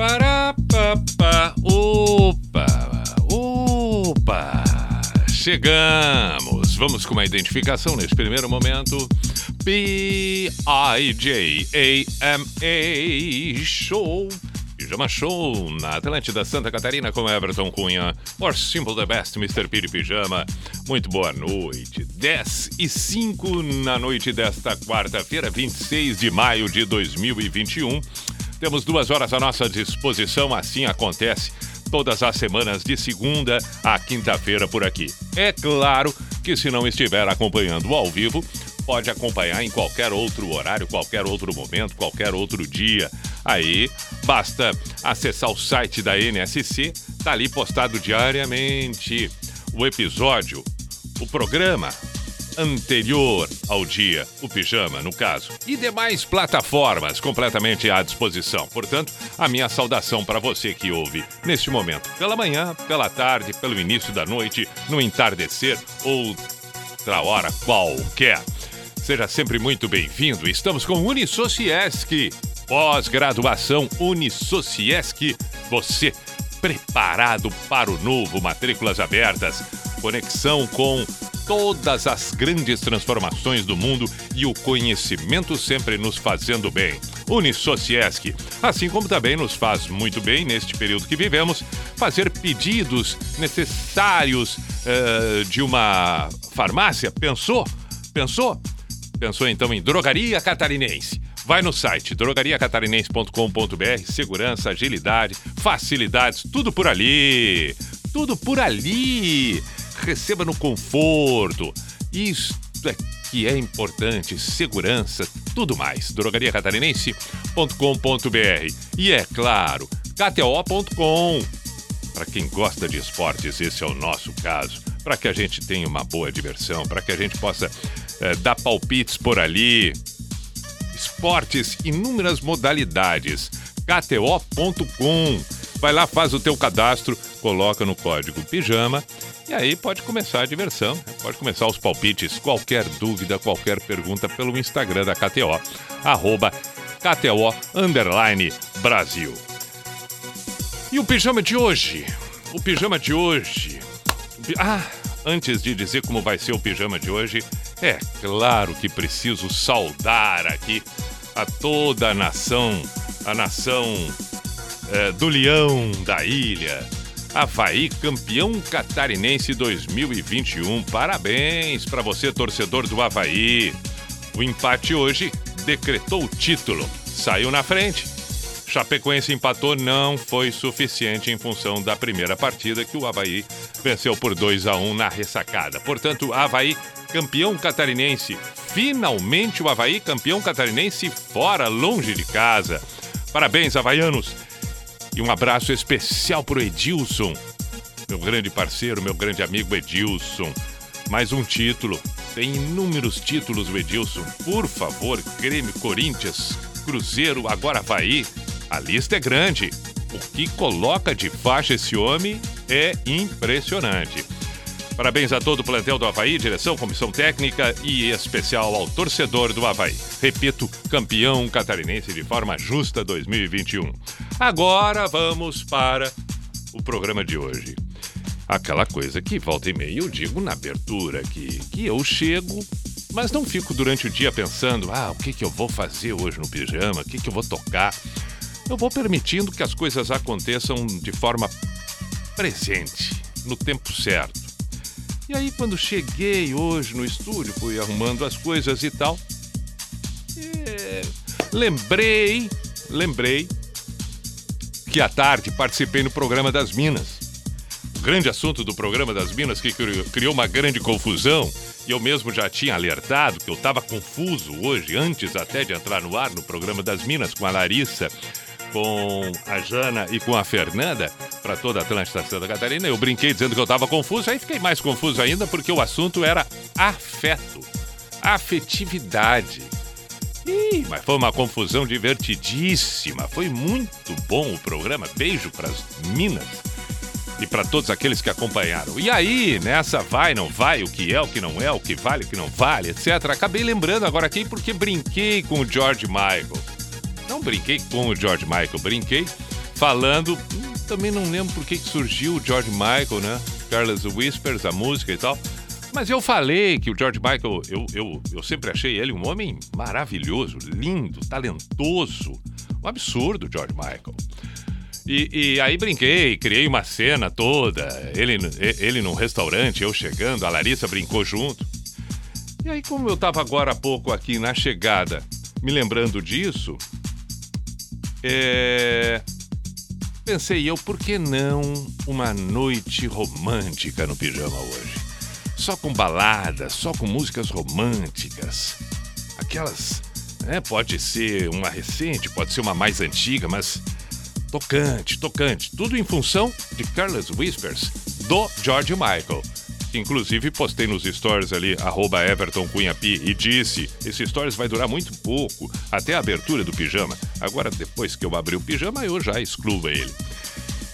Pará, pá, pá. Opa! Opa! Chegamos! Vamos com uma identificação nesse primeiro momento. P-I-J-A-M-A Show. Pijama Show na Atlântida Santa Catarina com Everton Cunha. Or Simple the Best, Mr. Piri Pijama. Muito boa noite. 10 e 5 na noite desta quarta-feira, 26 de maio de 2021. Temos duas horas à nossa disposição, assim acontece todas as semanas de segunda a quinta-feira por aqui. É claro que se não estiver acompanhando ao vivo, pode acompanhar em qualquer outro horário, qualquer outro momento, qualquer outro dia. Aí basta acessar o site da NSC, tá ali postado diariamente o episódio, o programa anterior ao dia, o pijama, no caso, e demais plataformas completamente à disposição. Portanto, a minha saudação para você que ouve neste momento, pela manhã, pela tarde, pelo início da noite, no entardecer ou outra hora qualquer. Seja sempre muito bem-vindo. Estamos com Unisociesc, pós-graduação Unisociesc. Você preparado para o novo, matrículas abertas, conexão com todas as grandes transformações do mundo e o conhecimento sempre nos fazendo bem. Unisociesc, assim como também nos faz muito bem neste período que vivemos, fazer pedidos necessários uh, de uma farmácia. Pensou? Pensou? Pensou então em Drogaria Catarinense? Vai no site drogariacatarinense.com.br, segurança, agilidade, facilidades, tudo por ali. Tudo por ali. Receba no conforto. Isto é que é importante, segurança, tudo mais. drogariacatarinense.com.br. E é claro, kto.com. Para quem gosta de esportes, esse é o nosso caso. Para que a gente tenha uma boa diversão, para que a gente possa é, dar palpites por ali. Esportes, inúmeras modalidades. KTO.com. Vai lá, faz o teu cadastro, coloca no código pijama e aí pode começar a diversão, né? pode começar os palpites. Qualquer dúvida, qualquer pergunta pelo Instagram da KTO, arroba KTO Underline Brasil. E o pijama de hoje? O pijama de hoje. Ah, antes de dizer como vai ser o pijama de hoje, é claro que preciso saudar aqui a toda a nação, a nação é, do Leão da Ilha. Havaí campeão catarinense 2021. Parabéns para você, torcedor do Havaí. O empate hoje decretou o título. Saiu na frente. Chapecoense empatou, não foi suficiente em função da primeira partida que o Havaí venceu por 2 a 1 na ressacada. Portanto, Havaí campeão catarinense. Finalmente o Havaí campeão catarinense fora, longe de casa. Parabéns, havaianos. E um abraço especial pro Edilson, meu grande parceiro, meu grande amigo Edilson. Mais um título. Tem inúmeros títulos o Edilson. Por favor, Grêmio, Corinthians, Cruzeiro, agora Havaí. A lista é grande. O que coloca de faixa esse homem é impressionante. Parabéns a todo o plantel do Havaí, direção, comissão técnica e especial ao torcedor do Havaí. Repito, campeão catarinense de forma justa 2021. Agora vamos para o programa de hoje. Aquela coisa que volta e meia eu digo na abertura que, que eu chego, mas não fico durante o dia pensando, ah, o que, que eu vou fazer hoje no pijama, o que, que eu vou tocar. Eu vou permitindo que as coisas aconteçam de forma presente, no tempo certo. E aí, quando cheguei hoje no estúdio, fui arrumando as coisas e tal, é... lembrei, lembrei que à tarde participei no programa das Minas. O grande assunto do programa das Minas que criou uma grande confusão e eu mesmo já tinha alertado que eu estava confuso hoje, antes até de entrar no ar no programa das Minas com a Larissa com a Jana e com a Fernanda para toda a Atlântida Santa Catarina. Eu brinquei dizendo que eu estava confuso, aí fiquei mais confuso ainda porque o assunto era afeto, afetividade. Ih, mas foi uma confusão divertidíssima. Foi muito bom o programa. Beijo para as minas e para todos aqueles que acompanharam. E aí, nessa vai, não vai, o que é, o que não é, o que vale, o que não vale, etc. Acabei lembrando agora aqui porque brinquei com o George Michael. Não brinquei com o George Michael, brinquei falando. Hum, também não lembro por que surgiu o George Michael, né? Carlos Whispers, a música e tal. Mas eu falei que o George Michael, eu, eu, eu sempre achei ele um homem maravilhoso, lindo, talentoso. Um absurdo, George Michael. E, e, aí brinquei, criei uma cena toda. Ele, ele num restaurante, eu chegando, a Larissa brincou junto. E aí, como eu estava agora há pouco aqui na chegada, me lembrando disso, é... pensei eu, por que não uma noite romântica no pijama hoje? Só com baladas, só com músicas românticas. Aquelas. É, pode ser uma recente, pode ser uma mais antiga, mas tocante, tocante. Tudo em função de Carlos Whispers, do George Michael. Inclusive, postei nos stories ali, arroba Everton Cunha Pi, e disse: esse stories vai durar muito pouco, até a abertura do pijama. Agora, depois que eu abrir o pijama, eu já excluo ele.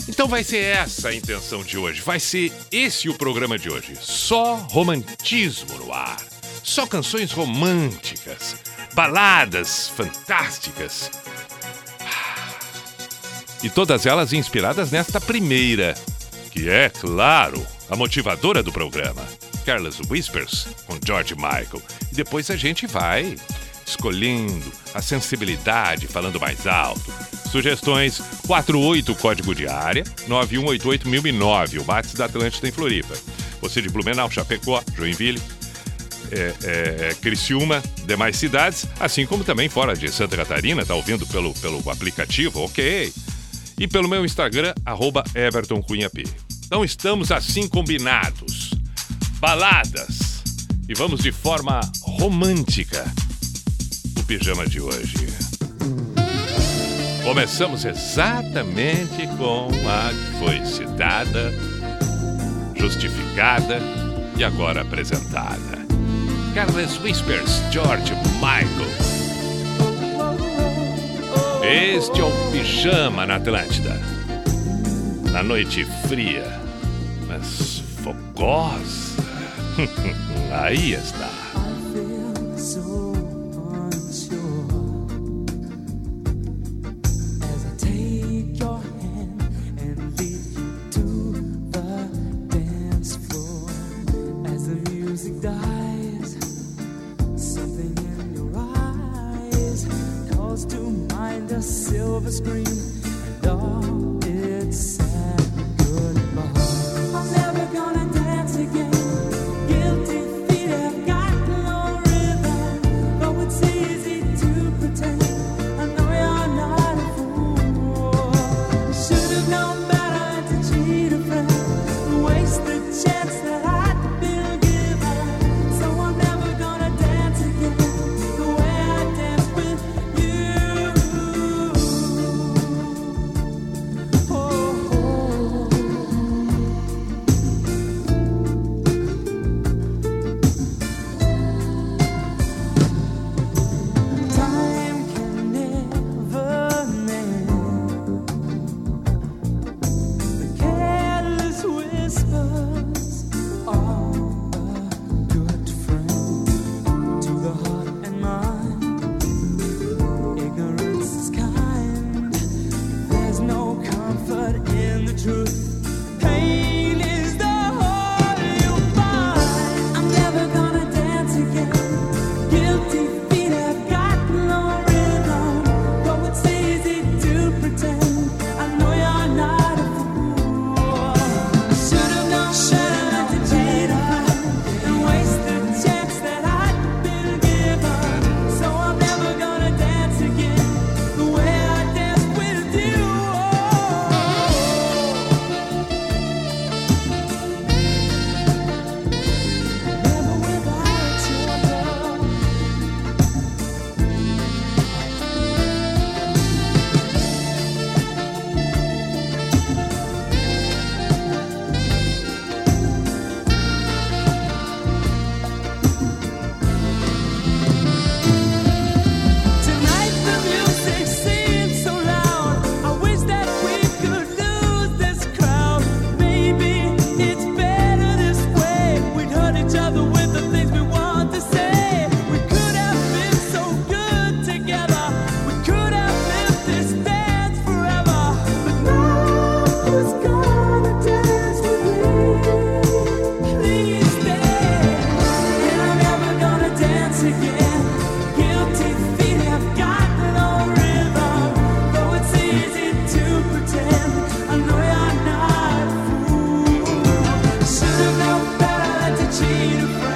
Então vai ser essa a intenção de hoje. Vai ser esse o programa de hoje. Só romantismo no ar. Só canções românticas. Baladas fantásticas e todas elas inspiradas nesta primeira, que é, claro, a motivadora do programa, Careless Whispers, com George Michael. E depois a gente vai escolhendo a sensibilidade, falando mais alto. Sugestões 48 código de área 9188009, o WhatsApp da Atlântida em Floripa. Você de Blumenau, Chapecó, Joinville, é, é, Criciúma, demais cidades, assim como também fora de Santa Catarina, tá ouvindo pelo, pelo aplicativo, ok e pelo meu Instagram, arroba. Então estamos assim combinados. Baladas. E vamos de forma romântica. Pijama de hoje. Começamos exatamente com a que foi citada, justificada e agora apresentada. Carlos Whispers, George Michael. Este é o Pijama na Atlântida. Na noite fria, mas fogosa. Aí está. Guaranteed the friend.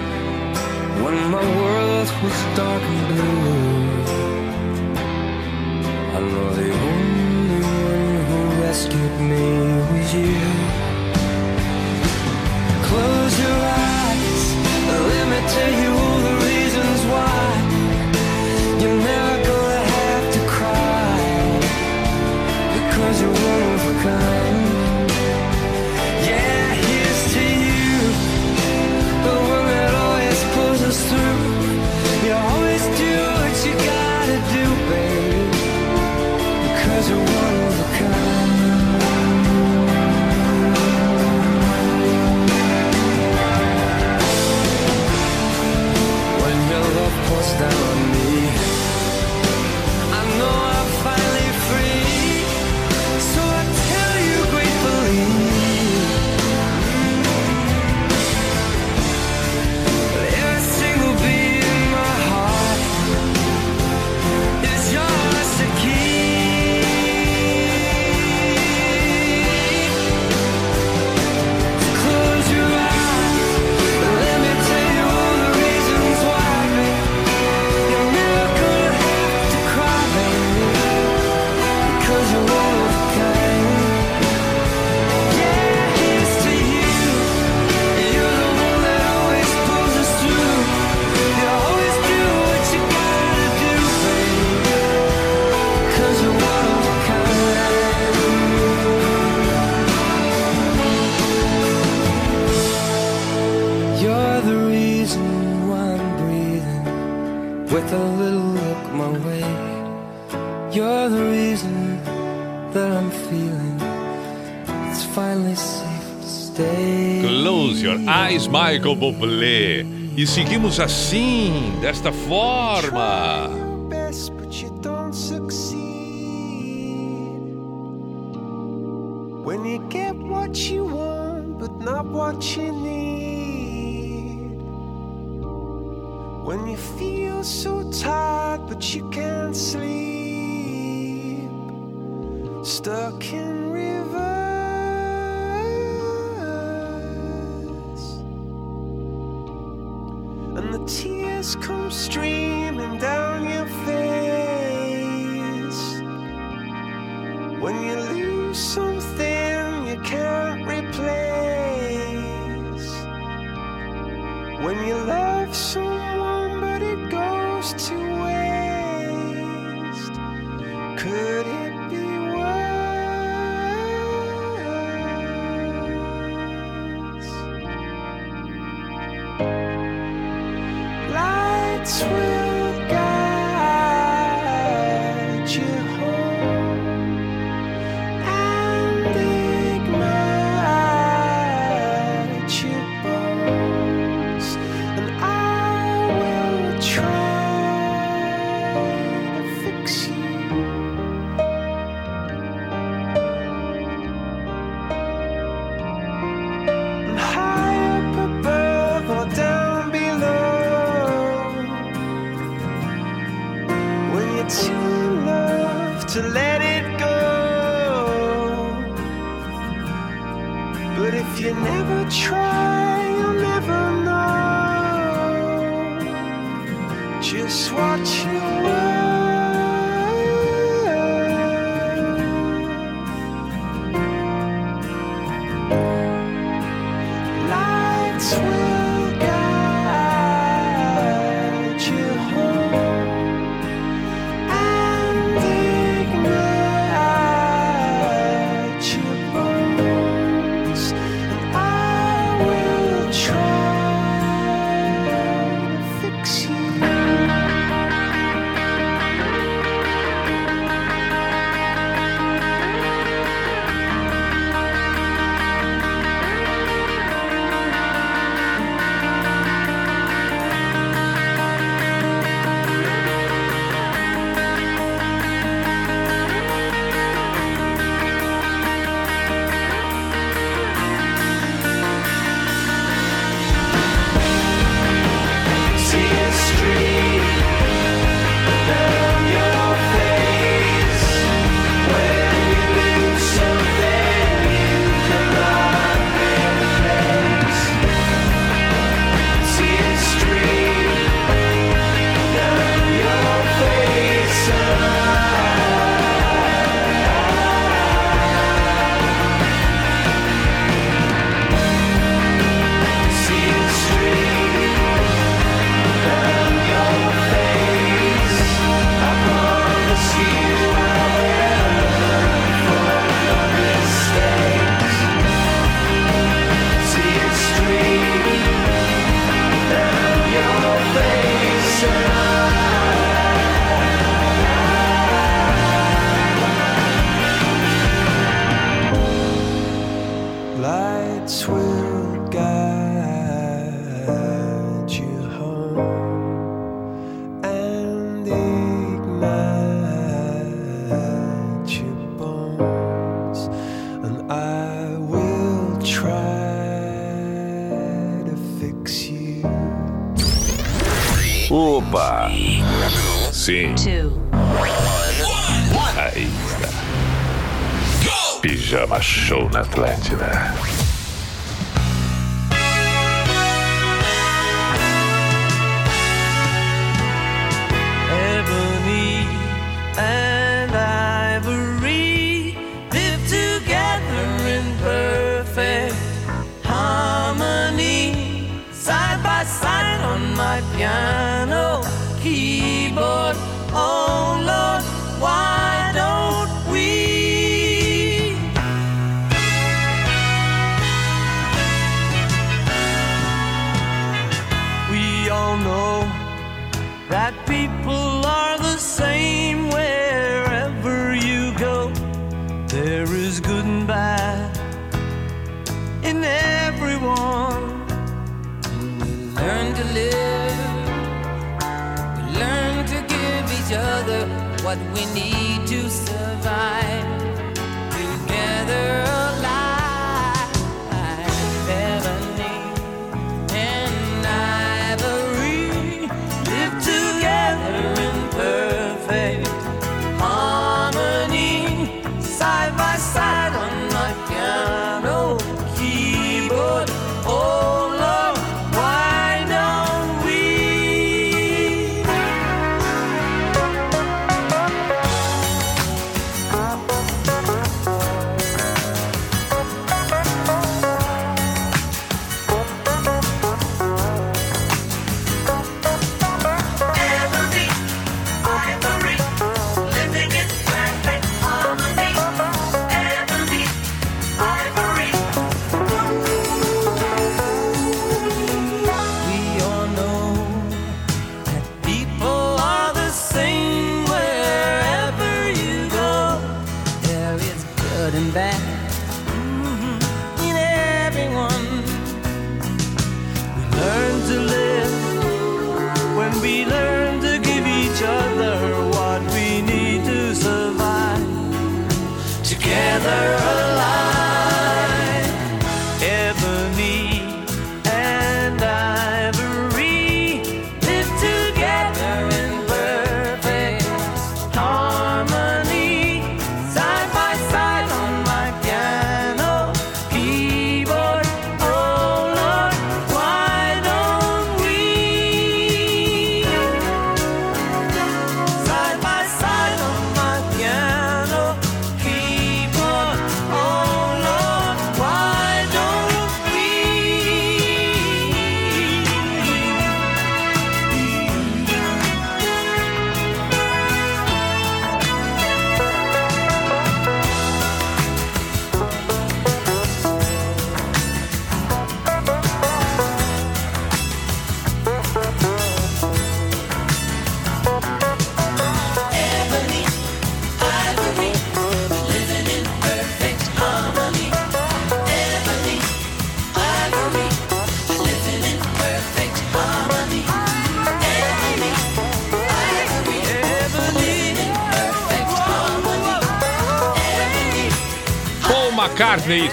When my world was dark and blue I know the only one who rescued me was you. Michael Bublé. E seguimos assim, desta forma.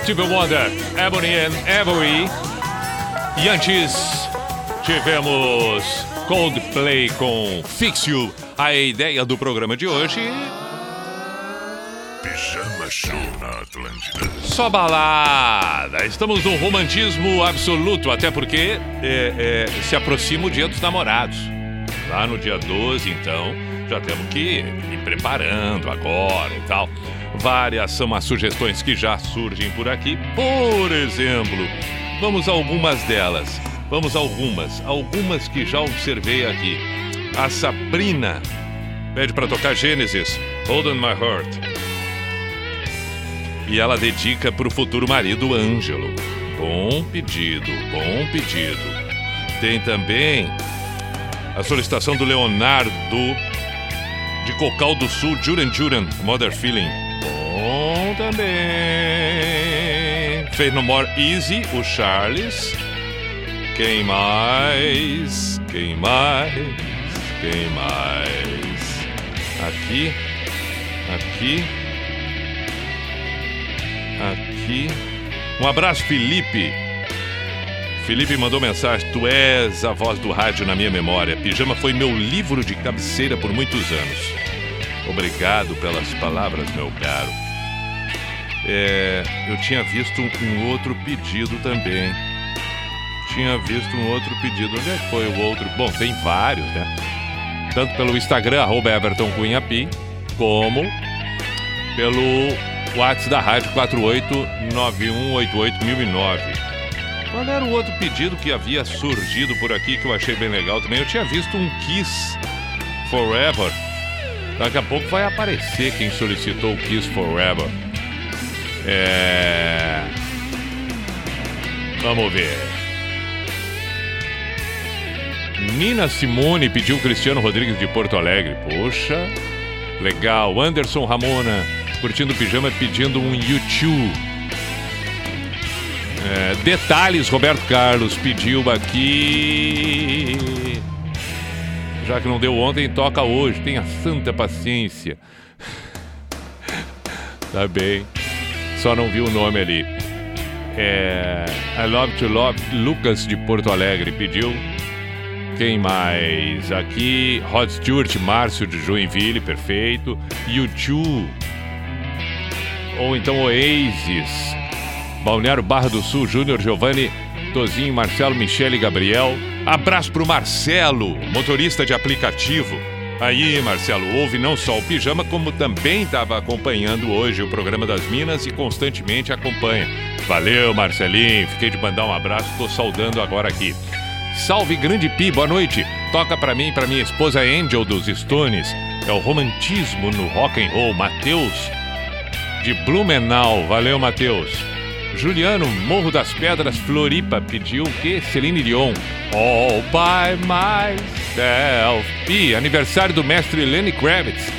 Stevie Wonder, Ebony and Ivory. E antes tivemos Coldplay com Fix You. A ideia do programa de hoje Pijama Show na Atlântida. Só balada. Estamos num romantismo absoluto, até porque é, é, se aproxima o dia dos namorados. Lá no dia 12, então, já temos que ir preparando agora e tal. Várias são as sugestões que já surgem por aqui. Por exemplo, vamos a algumas delas. Vamos a algumas. Algumas que já observei aqui. A Sabrina pede para tocar Gênesis, Hold on My Heart. E ela dedica para o futuro marido Ângelo. Bom pedido, bom pedido. Tem também a solicitação do Leonardo de Cocal do Sul, Juran Juran, Mother Feeling. Também. Fez no More Easy, o Charles. Quem mais? Quem mais? Quem mais? Aqui, aqui. Aqui. Um abraço, Felipe. Felipe mandou mensagem: Tu és a voz do rádio na minha memória. Pijama foi meu livro de cabeceira por muitos anos. Obrigado pelas palavras, meu caro. É, eu tinha visto um outro pedido também. Tinha visto um outro pedido. Onde é que foi o outro? Bom, tem vários, né? Tanto pelo Instagram, arroba Everton Cunha Pi, como pelo WhatsApp da rádio 489188009. Qual era o outro pedido que havia surgido por aqui que eu achei bem legal também? Eu tinha visto um Kiss Forever. Daqui a pouco vai aparecer quem solicitou o Kiss Forever. É. Vamos ver. Nina Simone pediu Cristiano Rodrigues de Porto Alegre. Poxa, legal. Anderson Ramona curtindo pijama pedindo um YouTube. É, detalhes, Roberto Carlos pediu aqui. Já que não deu ontem, toca hoje. Tenha santa paciência. tá bem. Só não vi o nome ali. É, I Love to Love, Lucas de Porto Alegre pediu. Quem mais? Aqui, Rod Stewart, Márcio de Joinville, perfeito. YouTube. Ou então Oasis. Balneário Barra do Sul, Júnior Giovanni, Tozinho, Marcelo, Michele e Gabriel. Abraço pro Marcelo, motorista de aplicativo. Aí, Marcelo, ouve não só o pijama, como também estava acompanhando hoje o programa das Minas e constantemente acompanha. Valeu, Marcelinho. Fiquei de mandar um abraço, tô saudando agora aqui. Salve Grande Pi, boa noite. Toca pra mim e pra minha esposa Angel dos Stones. É o romantismo no rock and roll. Matheus de Blumenau. Valeu, Matheus. Juliano, Morro das Pedras, Floripa, pediu o quê? Celine Dion. All by myself. E aniversário do mestre Lenny Kravitz.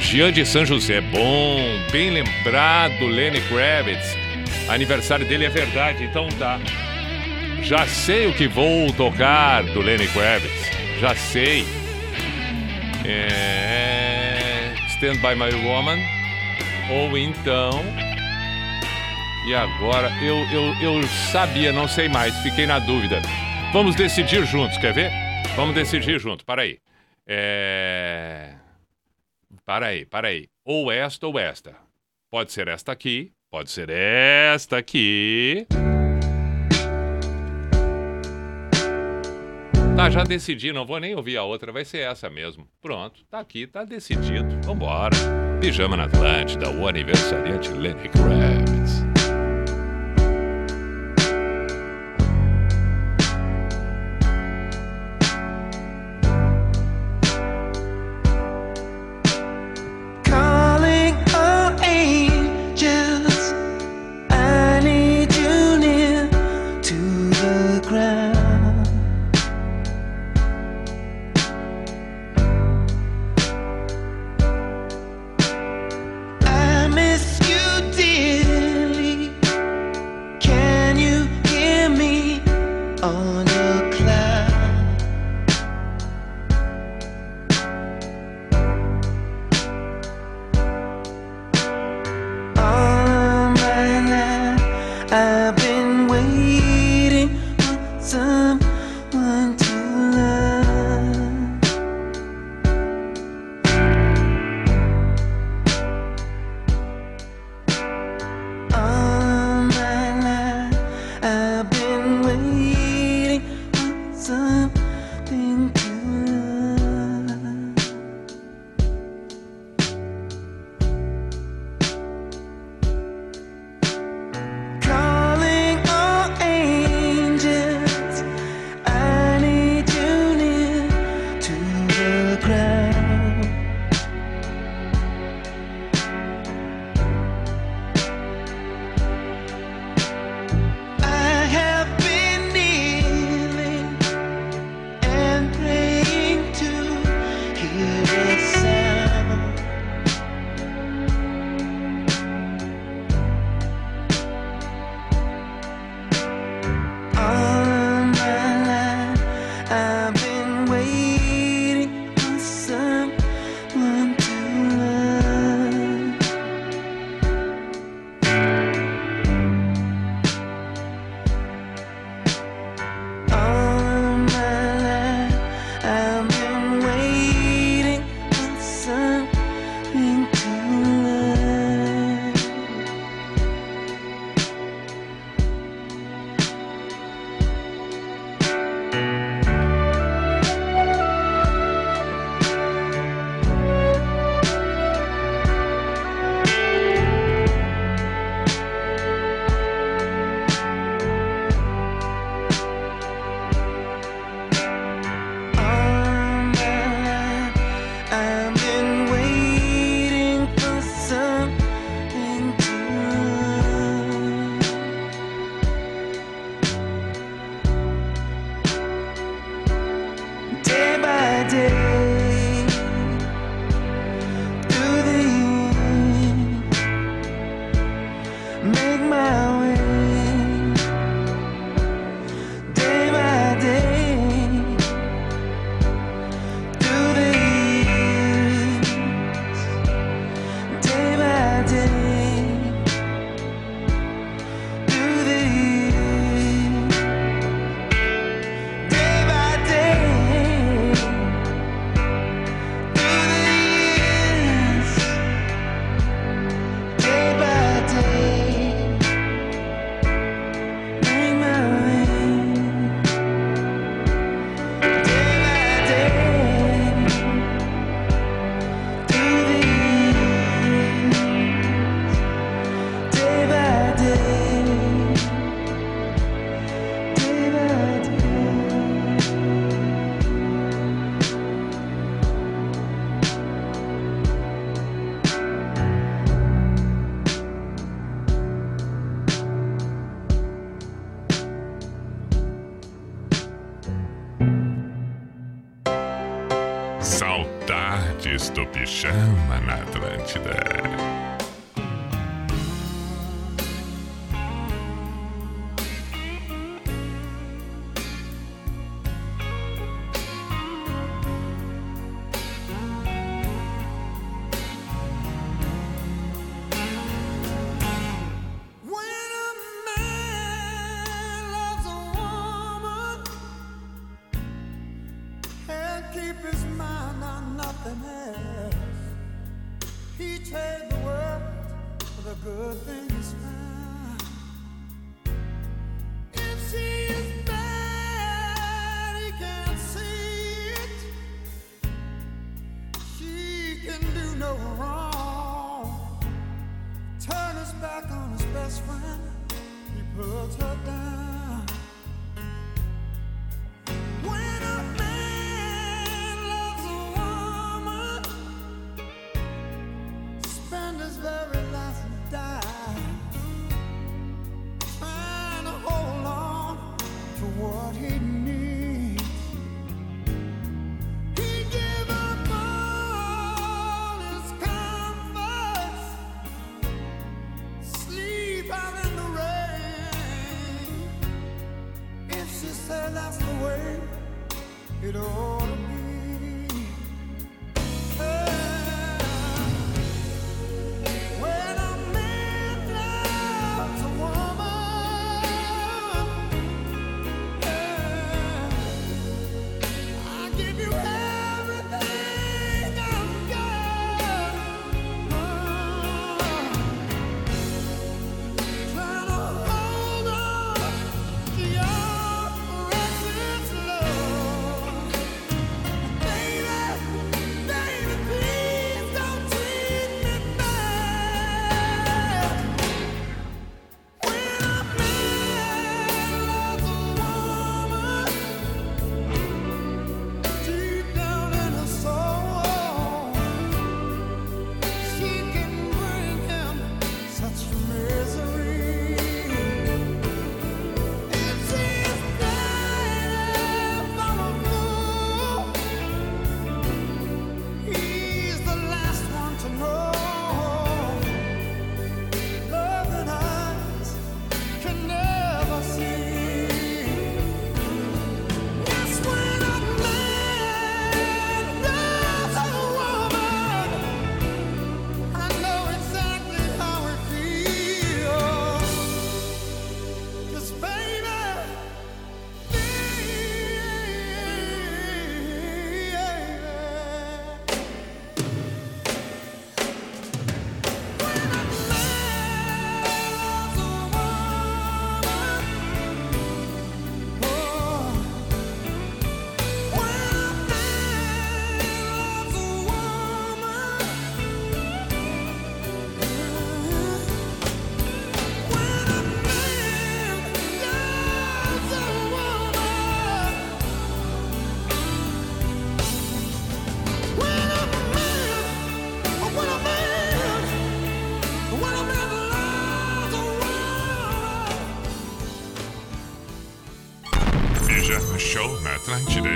Jean de São José. Bom, bem lembrado, Lenny Kravitz. Aniversário dele é verdade, então tá. Já sei o que vou tocar do Lenny Kravitz. Já sei. É... Stand by My Woman. Ou então. E agora? Eu, eu, eu sabia, não sei mais, fiquei na dúvida. Vamos decidir juntos, quer ver? Vamos decidir juntos, para aí. É. Para aí, para aí. Ou esta ou esta. Pode ser esta aqui, pode ser esta aqui. Tá, já decidi, não vou nem ouvir a outra, vai ser essa mesmo. Pronto, tá aqui, tá decidido. Vambora. Pijama na Atlântida, o aniversariante Lenny Kravitz.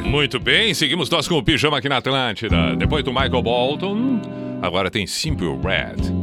Muito bem, seguimos nós com o Pijama aqui na Atlântida. Depois do Michael Bolton, agora tem Simple Red.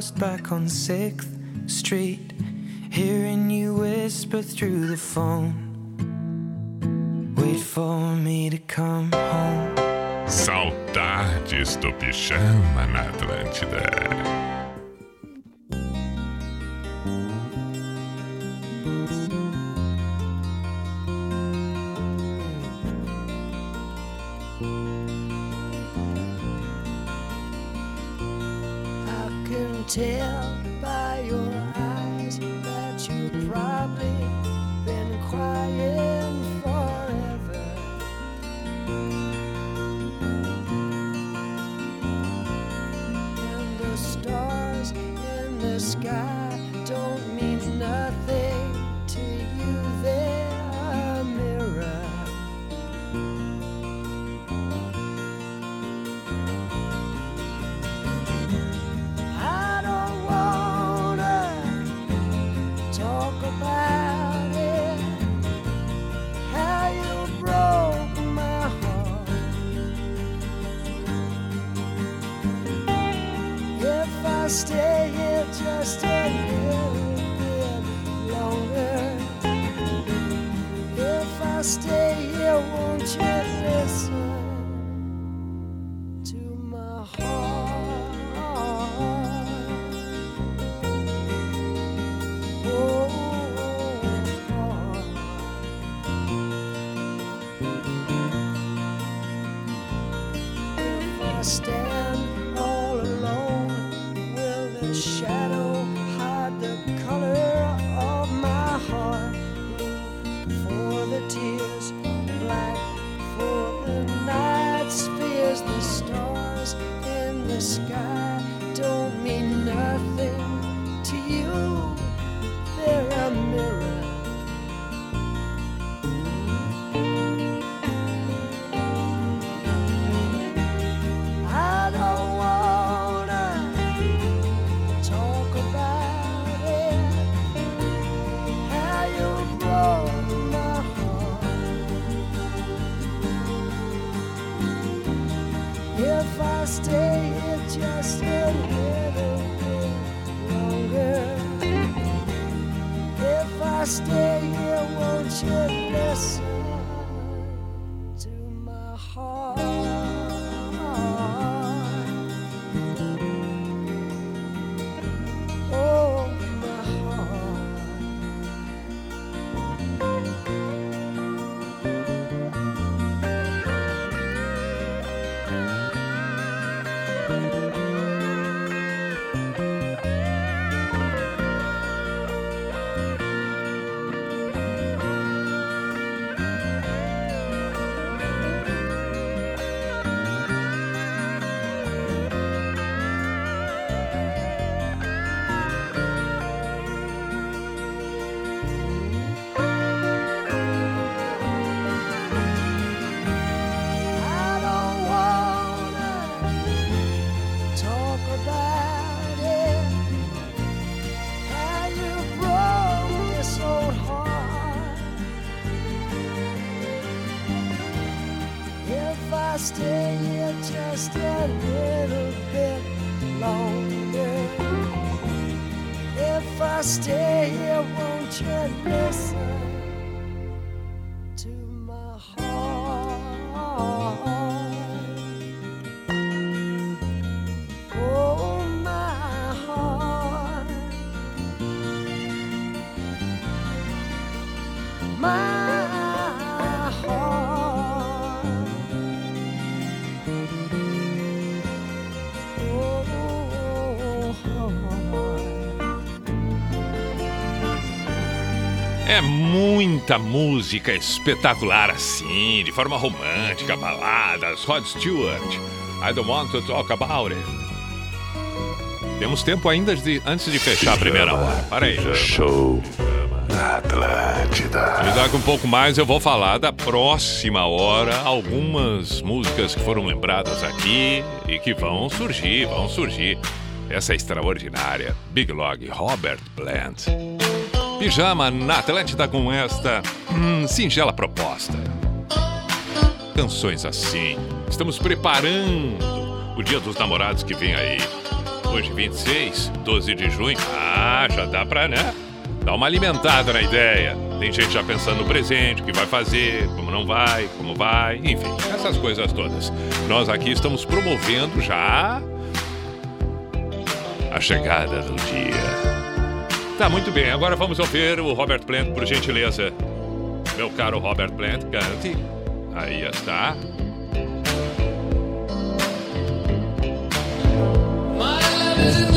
house back on 6th Street, hearing you whisper through the phone. Wait for me to come home. Saudades do pijama na Atlântida. Stay here, won't you listen? Muita música espetacular assim, de forma romântica, baladas, Rod Stewart. I don't want to talk about it. Temos tempo ainda de- antes de fechar a primeira hora. Para aí. Show na Atlântida. E daqui um pouco mais eu vou falar da próxima hora, algumas músicas que foram lembradas aqui e que vão surgir, vão surgir. Essa é extraordinária, Big Log, Robert Plant. Pijama na Atlântida com esta hum, singela proposta. Canções assim. Estamos preparando o Dia dos Namorados que vem aí. Hoje, 26, 12 de junho. Ah, já dá pra, né? Dar uma alimentada na ideia. Tem gente já pensando no presente, o que vai fazer, como não vai, como vai, enfim, essas coisas todas. Nós aqui estamos promovendo já a chegada do dia. Tá muito bem, agora vamos ouvir o Robert Plant, por gentileza. Meu caro Robert Plant, cante. Aí está. My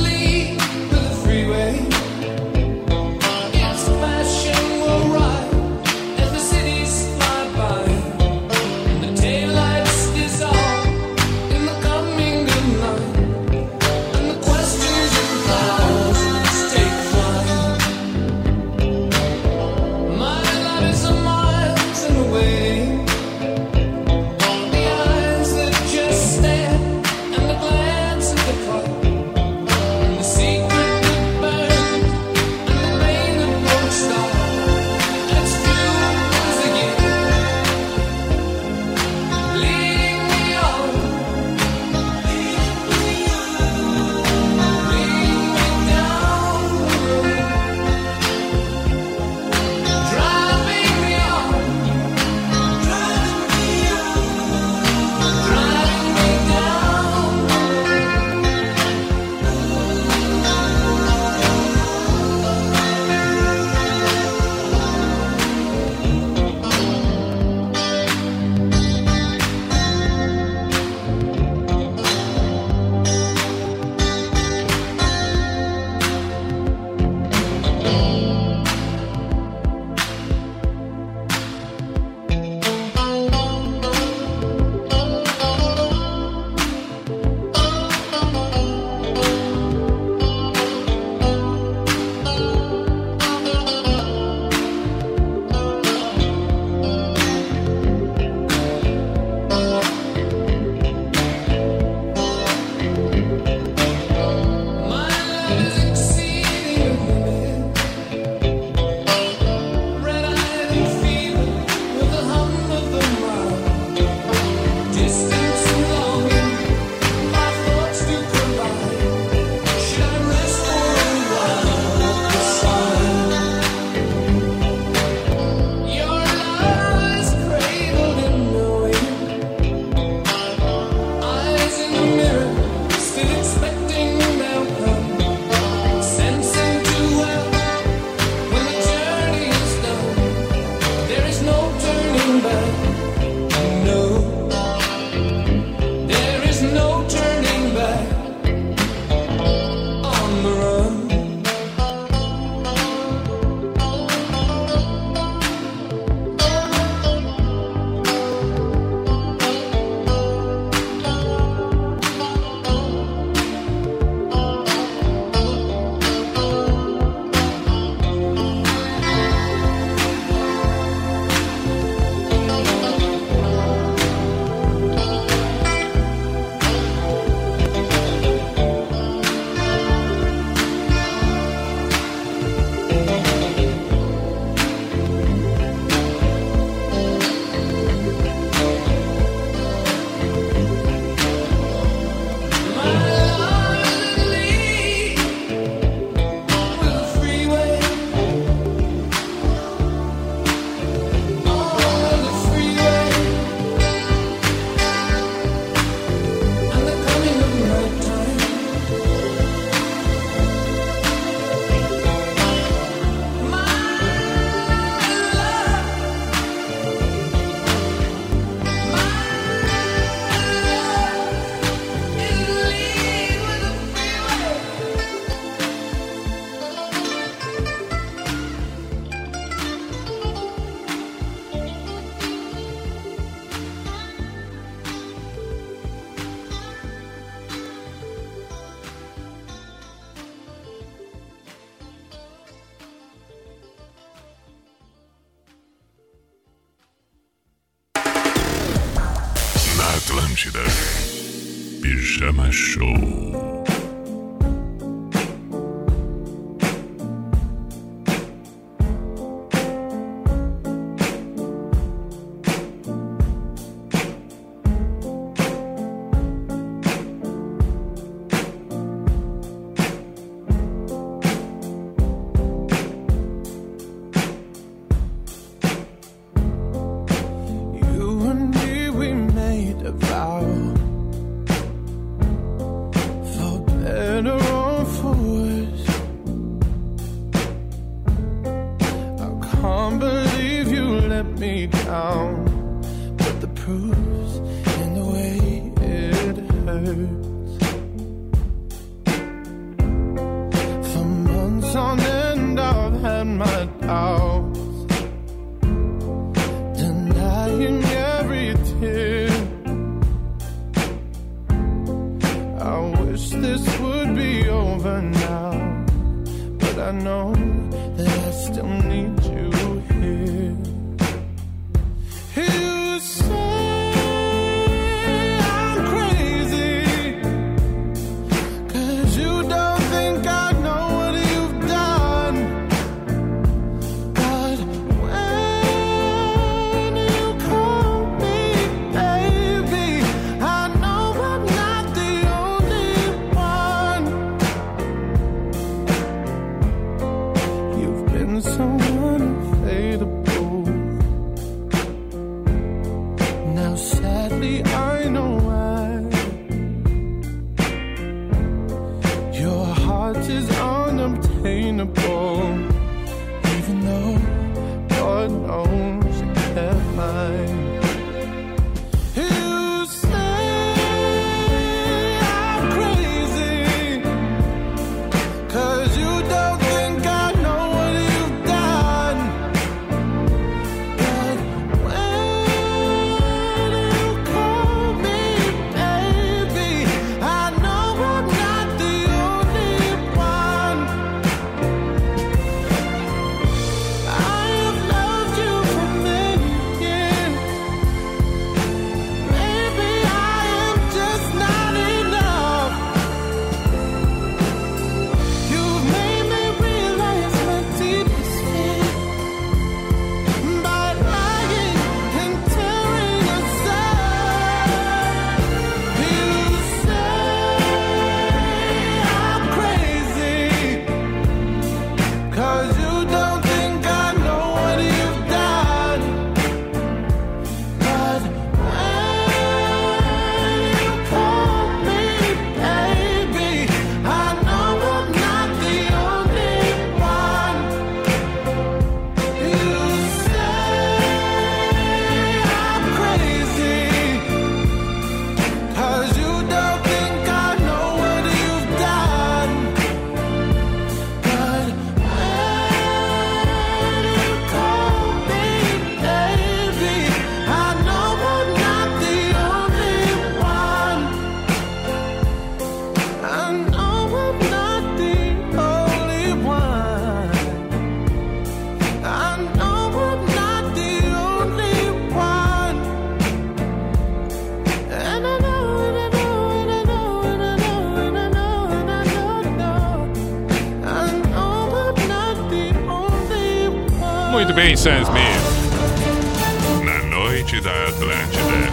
Sam Smith. Na noite da Atlântida.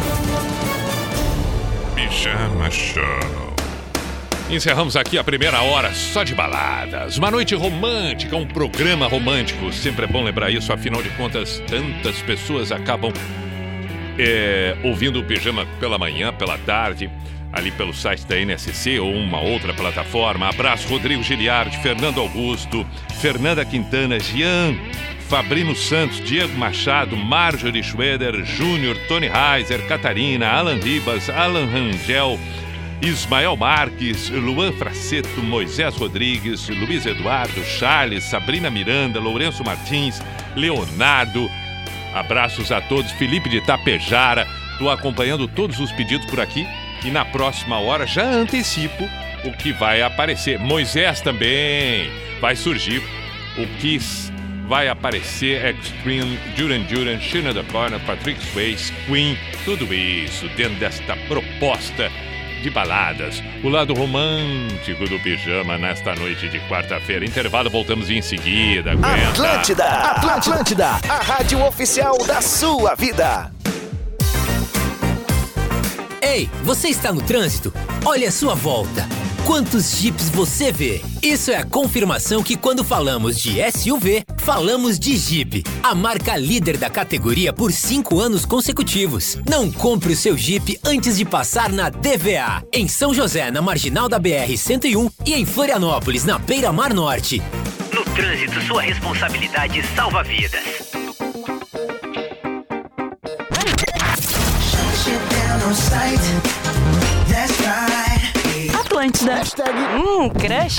Pijama Show. Encerramos aqui a primeira hora só de baladas. Uma noite romântica, um programa romântico. Sempre é bom lembrar isso, afinal de contas, tantas pessoas acabam é, ouvindo o pijama pela manhã, pela tarde, ali pelo site da NSC ou uma outra plataforma. Abraço, Rodrigo Giliardi, Fernando Augusto, Fernanda Quintana, Jean Fabrino Santos, Diego Machado, Marjorie Schroeder, Júnior, Tony Heiser, Catarina, Alan Ribas, Alan Rangel, Ismael Marques, Luan Fraceto, Moisés Rodrigues, Luiz Eduardo, Charles, Sabrina Miranda, Lourenço Martins, Leonardo. Abraços a todos. Felipe de Tapejara. Estou acompanhando todos os pedidos por aqui e na próxima hora já antecipo o que vai aparecer. Moisés também vai surgir o que vai aparecer Extreme, Duran Duran, Shina the Corner, Patrick Swayze, Queen, tudo isso dentro desta proposta de baladas. O lado romântico do pijama nesta noite de quarta-feira. Intervalo, voltamos em seguida. Aguenta. Atlântida, Atlântida, Atlântida, a rádio oficial da sua vida. Ei, você está no trânsito? Olhe a sua volta. Quantos Jeeps você vê? Isso é a confirmação que quando falamos de SUV, falamos de Jeep, a marca líder da categoria por cinco anos consecutivos. Não compre o seu Jeep antes de passar na DVA, em São José, na Marginal da BR-101 e em Florianópolis, na Beira Mar Norte. No trânsito, sua responsabilidade salva vidas. Atlântida. Hum, crush.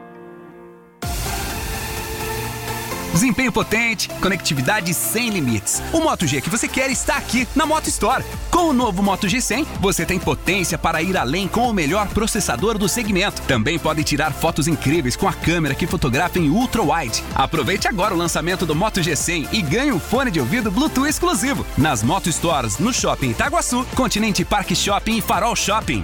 Desempenho potente, conectividade sem limites. O Moto G que você quer está aqui na Moto Store. Com o novo Moto G100, você tem potência para ir além com o melhor processador do segmento. Também pode tirar fotos incríveis com a câmera que fotografa em ultra wide. Aproveite agora o lançamento do Moto G100 e ganhe um fone de ouvido Bluetooth exclusivo nas Moto Stores no Shopping Itaguaçu, Continente Park Shopping e Farol Shopping.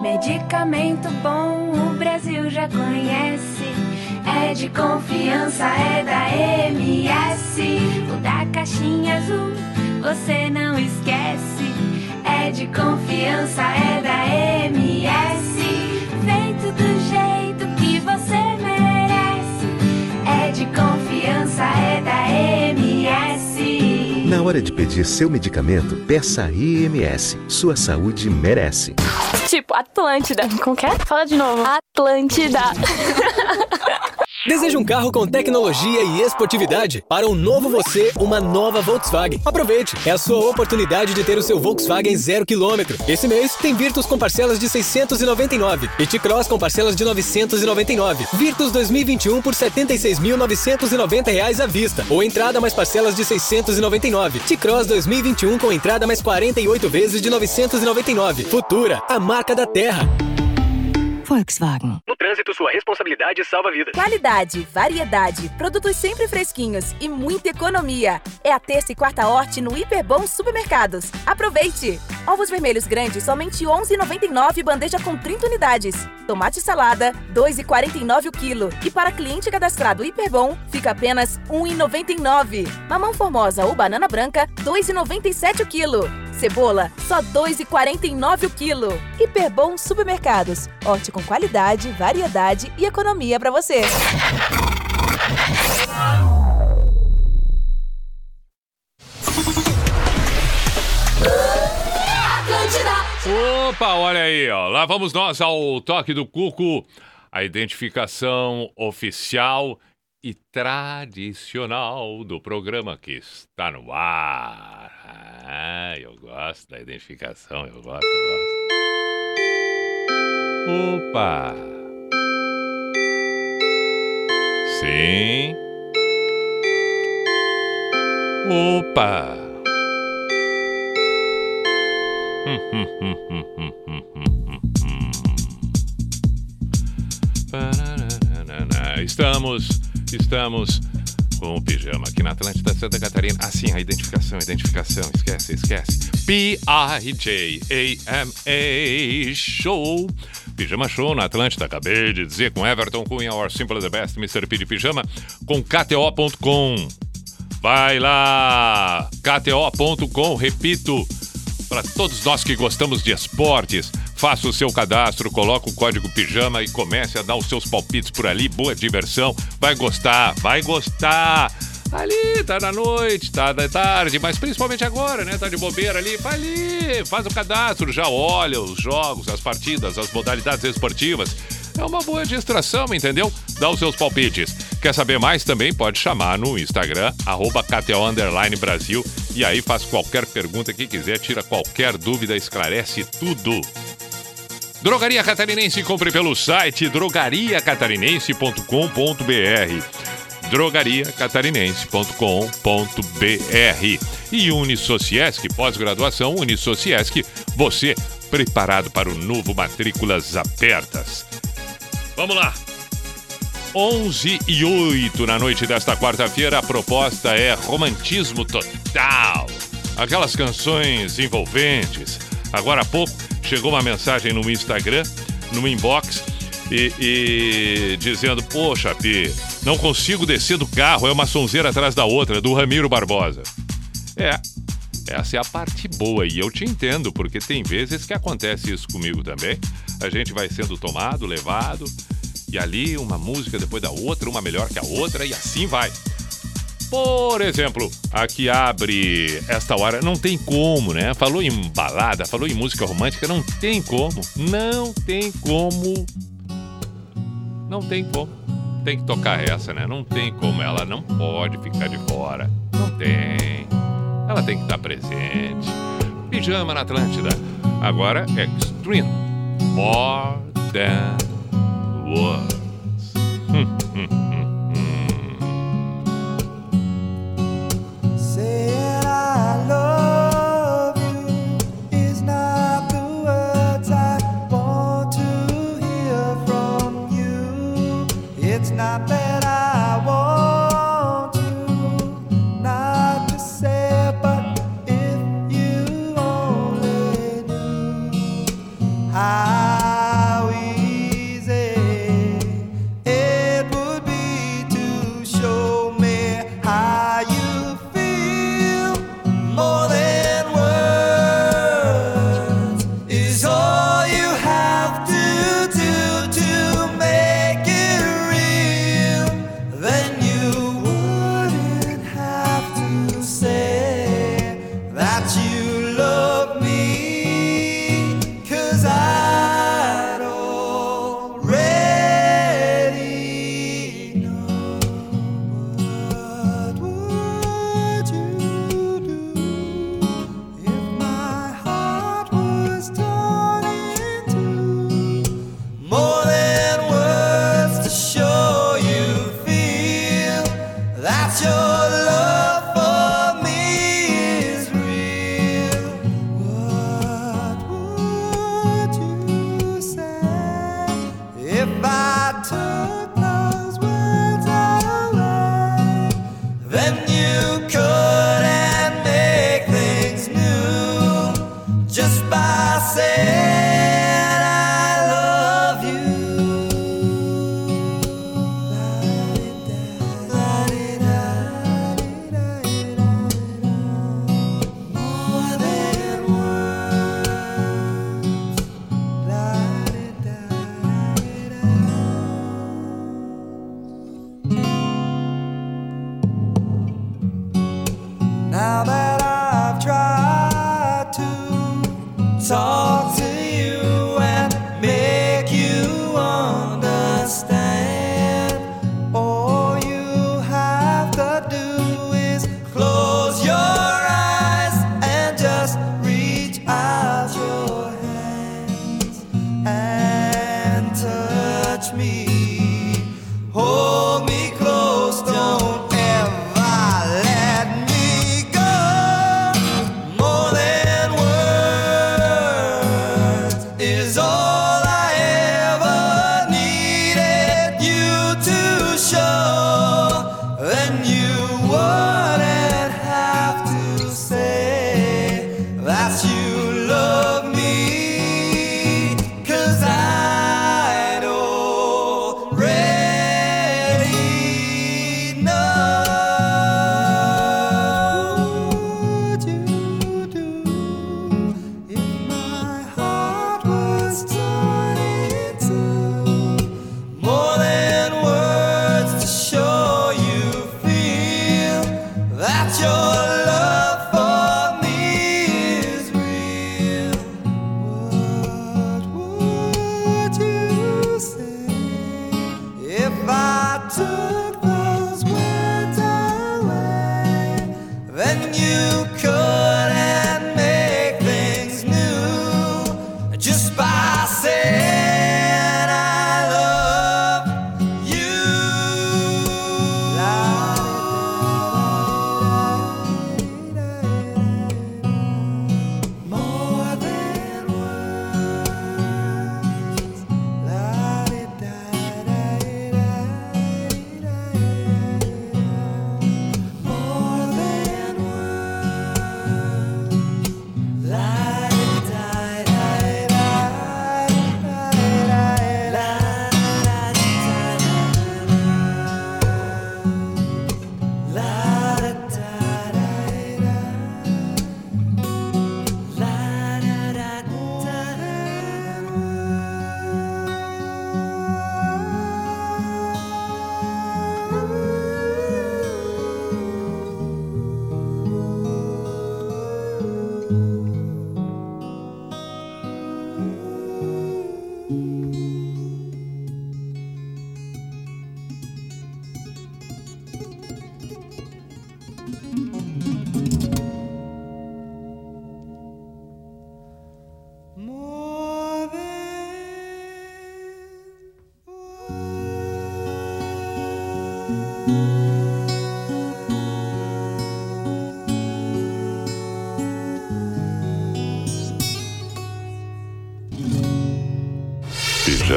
Medicamento bom o Brasil já conhece. É de confiança, é da MS. O da caixinha azul você não esquece. É de confiança, é da MS. Feito do jeito que você merece. É de confiança, é da MS. Na hora de pedir seu medicamento, peça a IMS. Sua saúde merece. Tipo, Atlântida. Como que é? Fala de novo. Atlântida. Deseja um carro com tecnologia e esportividade? Para um novo você, uma nova Volkswagen. Aproveite! É a sua oportunidade de ter o seu Volkswagen zero quilômetro. Esse mês tem Virtus com parcelas de 699 e T-Cross com parcelas de 999. Virtus 2021 por 76.990 reais à vista ou entrada mais parcelas de 699. T-Cross 2021 com entrada mais 48 vezes de 999. Futura, a marca da terra. Volkswagen. No trânsito, sua responsabilidade salva vidas. Qualidade, variedade, produtos sempre fresquinhos e muita economia. É a terça e quarta horte no Hiperbom Supermercados. Aproveite! Ovos vermelhos grandes, somente R$ 11,99 bandeja com 30 unidades. Tomate salada, R$ 2,49 o quilo. E para cliente cadastrado Hiperbom, fica apenas R$ 1,99. Mamão formosa ou banana branca, R$ 2,97 o quilo. Cebola, só R$ 2,49 o quilo. Hiperbom Supermercados. Horte com qualidade, variedade e economia para você. Opa, olha aí, ó. Lá vamos nós ao toque do cuco. A identificação oficial e tradicional do programa que está no ar. Ah, eu gosto da identificação, eu gosto, eu gosto. Opa! Sim. Opa! Estamos, estamos com o pijama aqui na Atlântida Santa Catarina. Assim, a identificação, identificação, esquece, esquece. P-I-J-A-M-A Show. Pijama Show na Atlântida, acabei de dizer com Everton Cunha, Our Simple the Best, Mr. P de Pijama, com KTO.com. Vai lá, KTO.com, repito, para todos nós que gostamos de esportes, faça o seu cadastro, coloca o código pijama e comece a dar os seus palpites por ali. Boa diversão, vai gostar, vai gostar. Ali, tá na noite, tá da tarde, mas principalmente agora, né? Tá de bobeira ali, vai ali, faz o cadastro, já olha os jogos, as partidas, as modalidades esportivas. É uma boa distração, entendeu? Dá os seus palpites. Quer saber mais também? Pode chamar no Instagram, arroba KTO Brasil. E aí faz qualquer pergunta que quiser, tira qualquer dúvida, esclarece tudo. Drogaria Catarinense, compre pelo site drogariacatarinense.com.br drogariacatarinense.com.br e Unisociesc, pós-graduação Unisociesc, você preparado para o novo Matrículas Abertas. Vamos lá! 11 e 8 na noite desta quarta-feira, a proposta é romantismo total. Aquelas canções envolventes. Agora há pouco chegou uma mensagem no Instagram, no inbox, e, e dizendo: Poxa, Pi, não consigo descer do carro, é uma sonzeira atrás da outra, do Ramiro Barbosa. É, essa é a parte boa e eu te entendo, porque tem vezes que acontece isso comigo também. A gente vai sendo tomado, levado, e ali uma música depois da outra, uma melhor que a outra, e assim vai. Por exemplo, a que abre esta hora, não tem como, né? Falou em balada, falou em música romântica, não tem como. Não tem como. Não tem como. Tem que tocar essa, né? Não tem como. Ela não pode ficar de fora. Não tem. Ela tem que estar presente. Pijama na Atlântida. Agora, Extreme. More than words. Hum, hum, hum.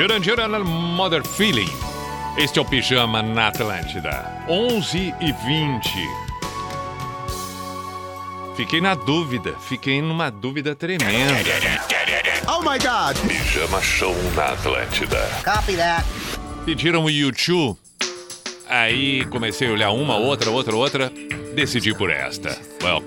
Jurandir Mother Feeling. Este é o Pijama na Atlântida. 11 e 20. Fiquei na dúvida, fiquei numa dúvida tremenda. Oh my God! Pijama Show na Atlântida. Copy that. Pediram o YouTube. Aí comecei a olhar uma, outra, outra, outra. Decidi por esta. Well,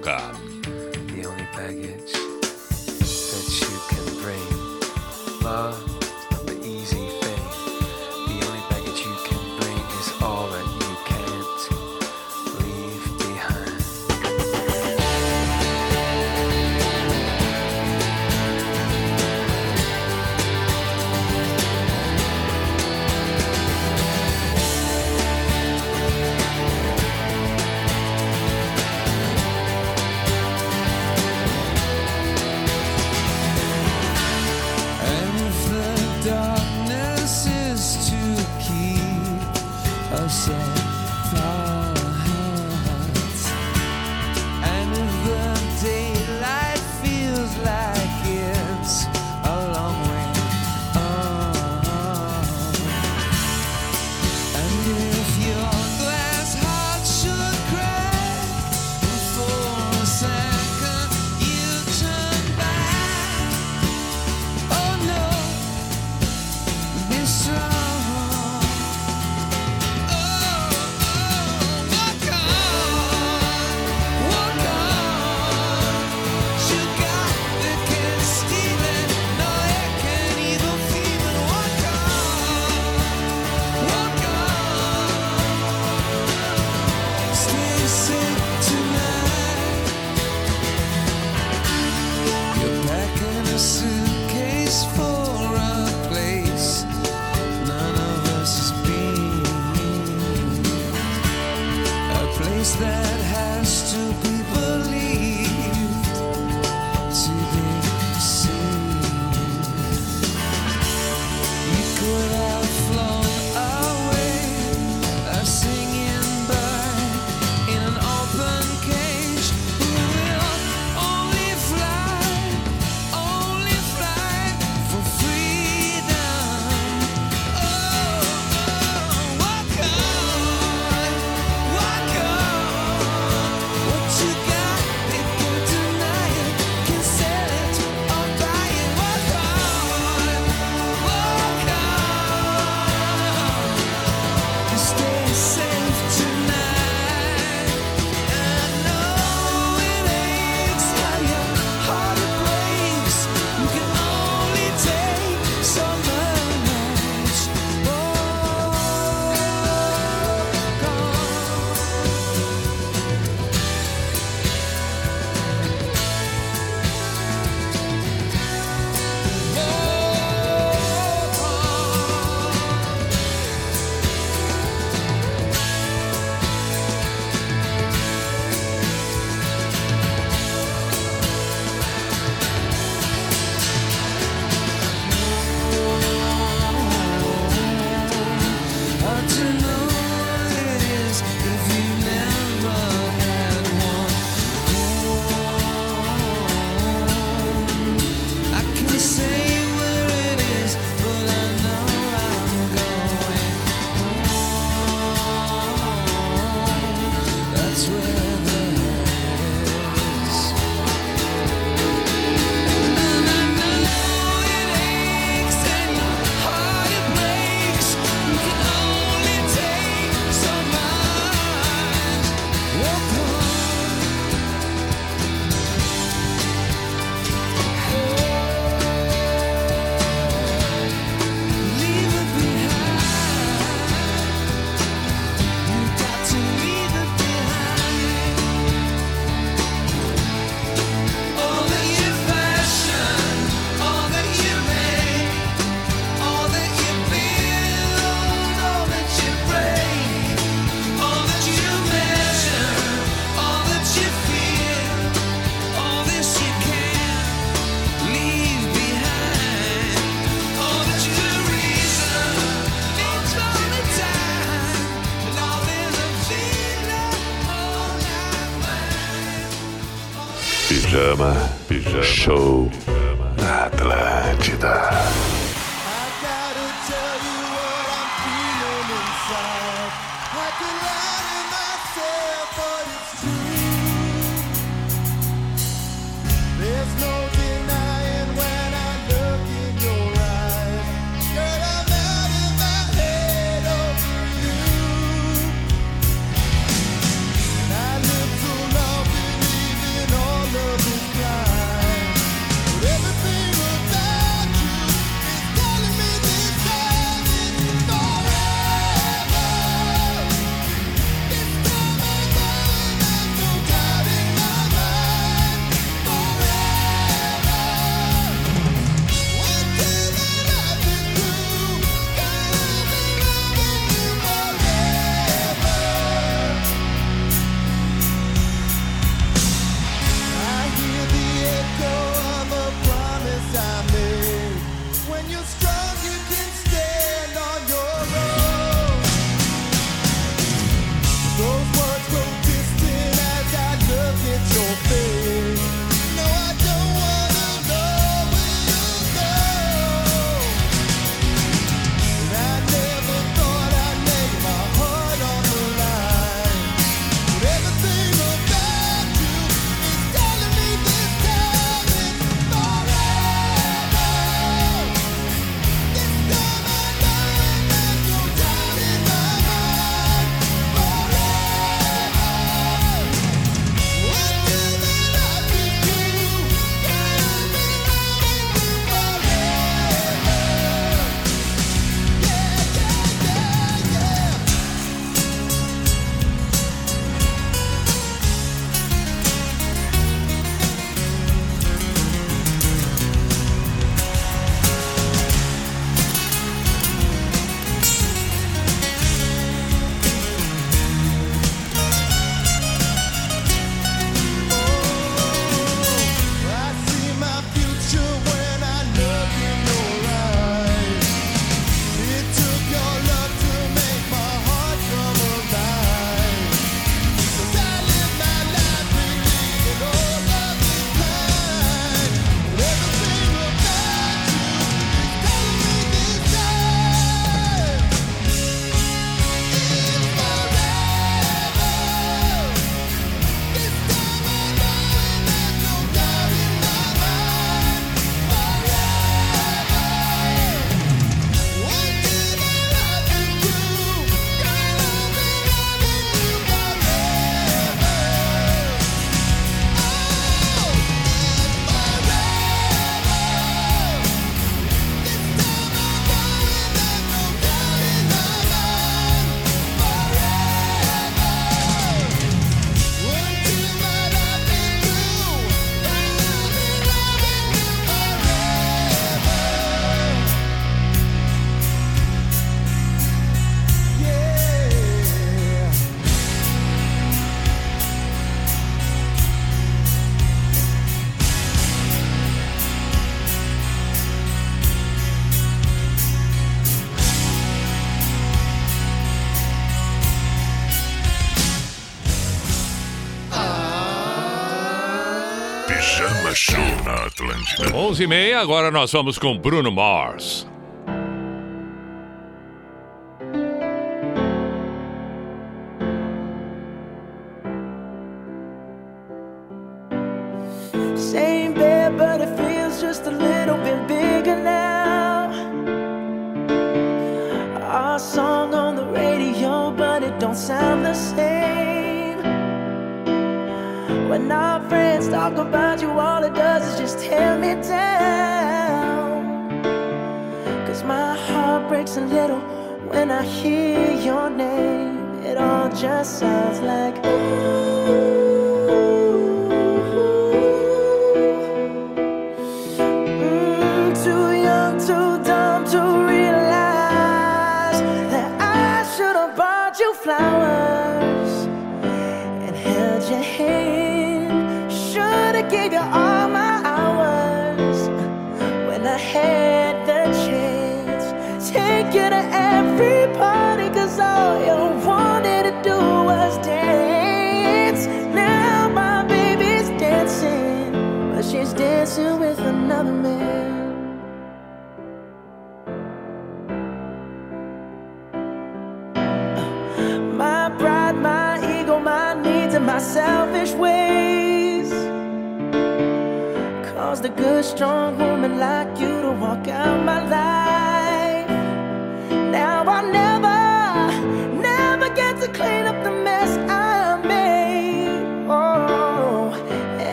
11h30, agora nós vamos com Bruno Mars.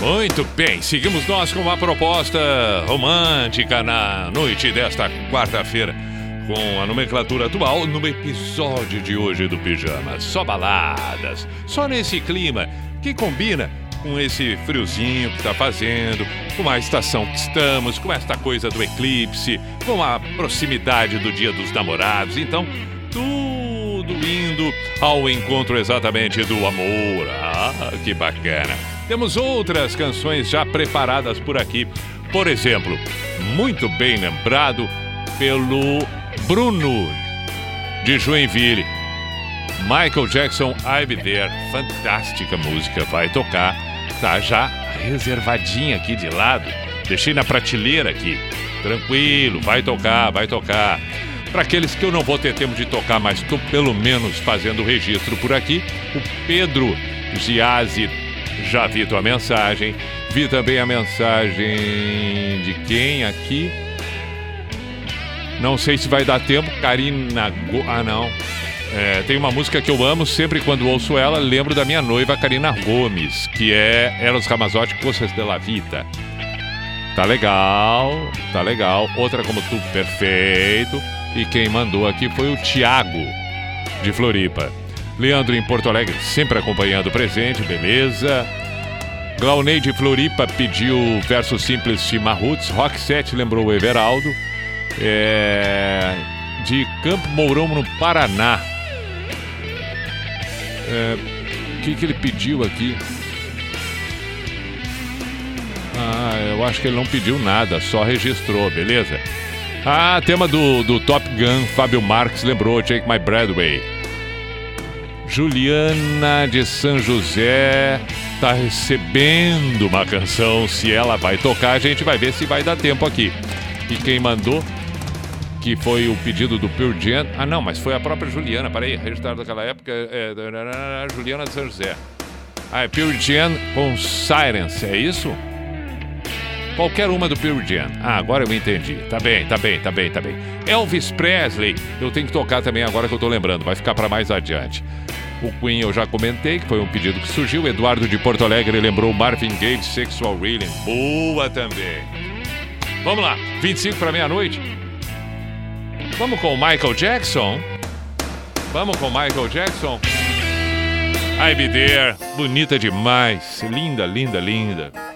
Muito bem, seguimos nós com uma proposta romântica na noite desta quarta-feira, com a nomenclatura atual no episódio de hoje do Pijama. Só baladas, só nesse clima que combina com esse friozinho que tá fazendo, com a estação que estamos, com esta coisa do eclipse, com a proximidade do Dia dos Namorados. Então, tudo indo ao encontro exatamente do amor. Ah, que bacana. Temos outras canções já preparadas por aqui. Por exemplo, muito bem lembrado pelo Bruno de Joinville. Michael Jackson, Be There. Fantástica música, vai tocar. Tá já reservadinha aqui de lado. Deixei na prateleira aqui. Tranquilo, vai tocar, vai tocar. Para aqueles que eu não vou ter tempo de tocar, mas estou pelo menos fazendo o registro por aqui, o Pedro Giazzi, já vi tua mensagem. Vi também a mensagem de quem aqui? Não sei se vai dar tempo. Karina. Go... Ah, não. É, tem uma música que eu amo, sempre quando ouço ela, lembro da minha noiva Karina Gomes, que é Eros Ramazotti, Coisas de la Vita. Tá legal, tá legal. Outra como tu, perfeito. E quem mandou aqui foi o Tiago, de Floripa. Leandro em Porto Alegre, sempre acompanhando o presente, beleza. Glaunei de Floripa pediu verso simples de Marrutz. Rock 7 lembrou o Everaldo. É, de Campo Mourão, no Paraná. É, O que, que ele pediu aqui? Ah, eu acho que ele não pediu nada, só registrou, beleza? Ah, tema do, do Top Gun, Fábio Marques lembrou, Take My Bradway. Juliana de São José tá recebendo uma canção. Se ela vai tocar, a gente vai ver se vai dar tempo aqui. E quem mandou, que foi o pedido do Pure Jam. Ah, não, mas foi a própria Juliana. Peraí, registrado daquela época. É, Juliana de São José. Ah, é Pure Jam com Silence, é isso? Qualquer uma do Pure Jam. Ah, agora eu entendi. Tá bem, tá bem, tá bem, tá bem. Elvis Presley, eu tenho que tocar também agora que eu tô lembrando. Vai ficar para mais adiante. O Queen eu já comentei, que foi um pedido que surgiu. Eduardo de Porto Alegre lembrou Marvin Gaye, Sexual Healing. Boa também. Vamos lá, 25 para meia-noite. Vamos com o Michael Jackson. Vamos com o Michael Jackson. I Be There, bonita demais. Linda, linda, linda.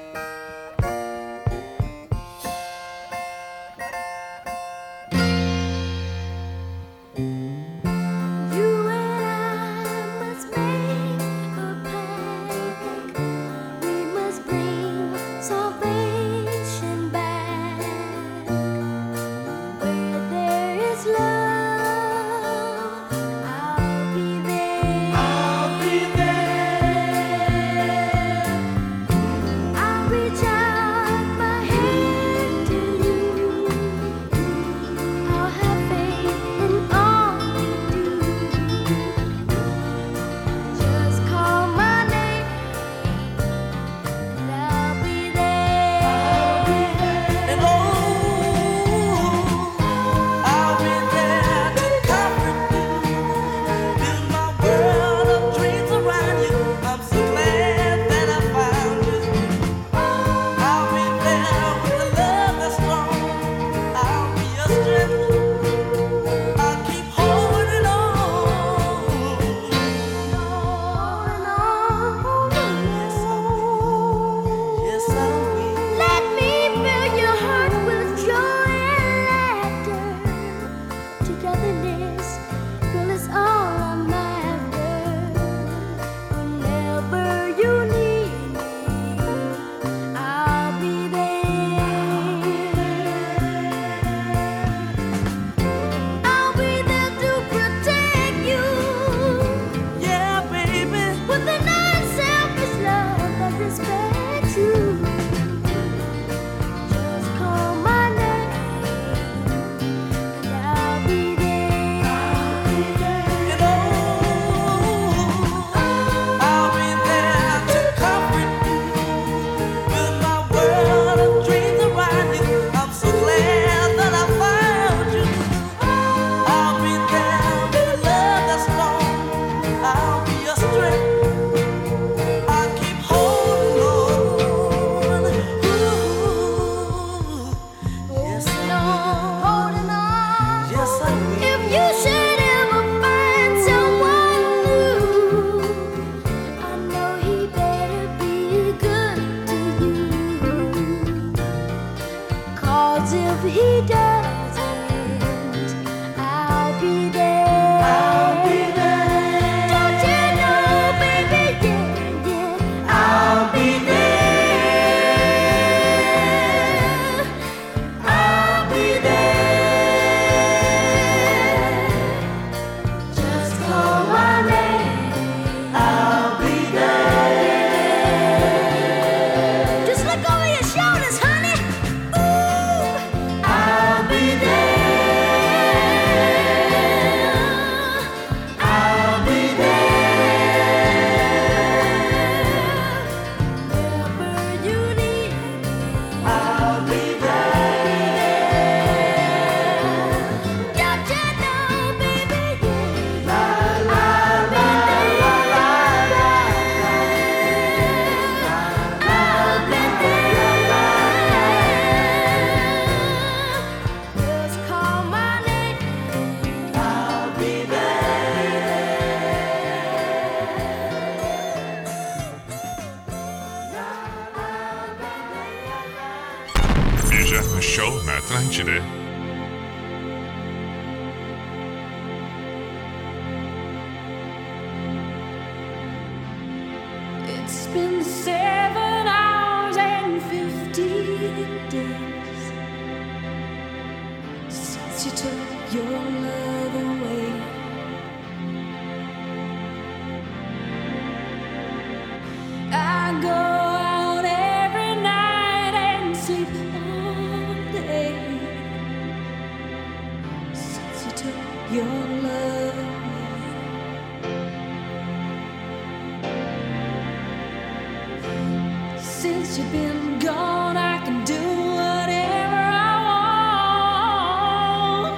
you've been gone, I can do whatever I want.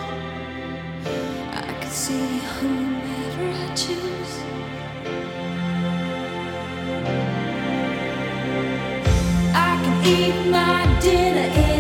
I can see whomever I choose. I can eat my dinner.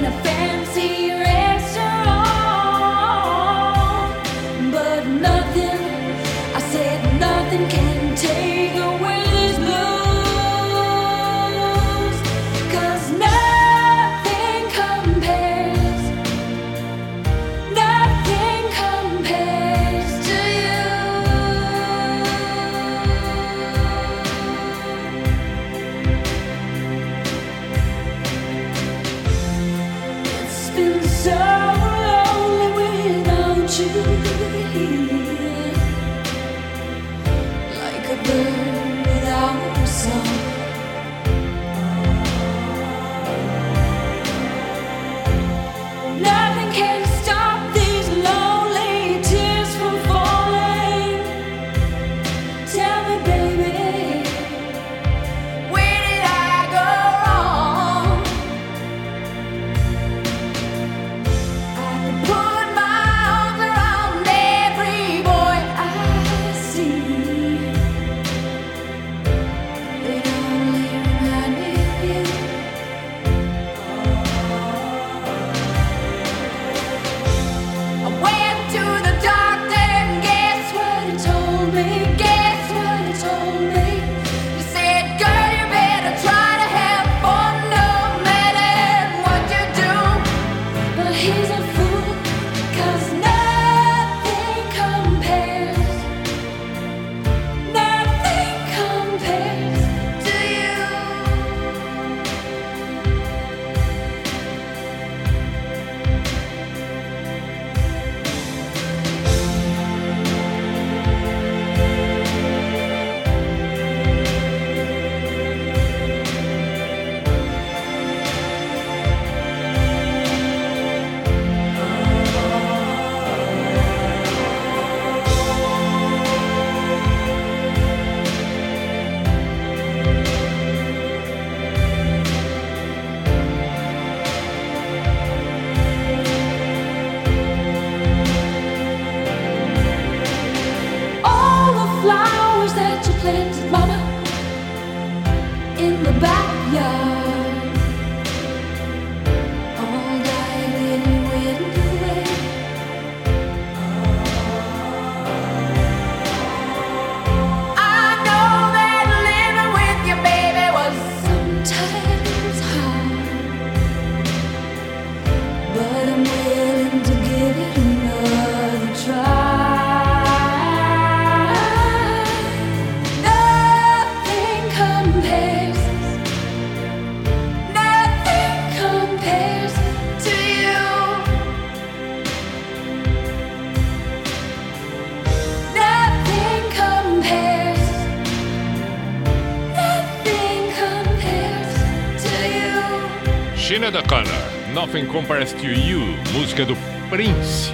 Regina da Connor, Nothing Compares to You, música do Prince.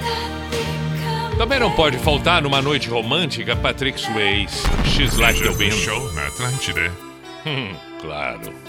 Também não pode faltar numa noite romântica Patrick Swayze, She's Like the Wind. Show na Atlântida. Hum, claro.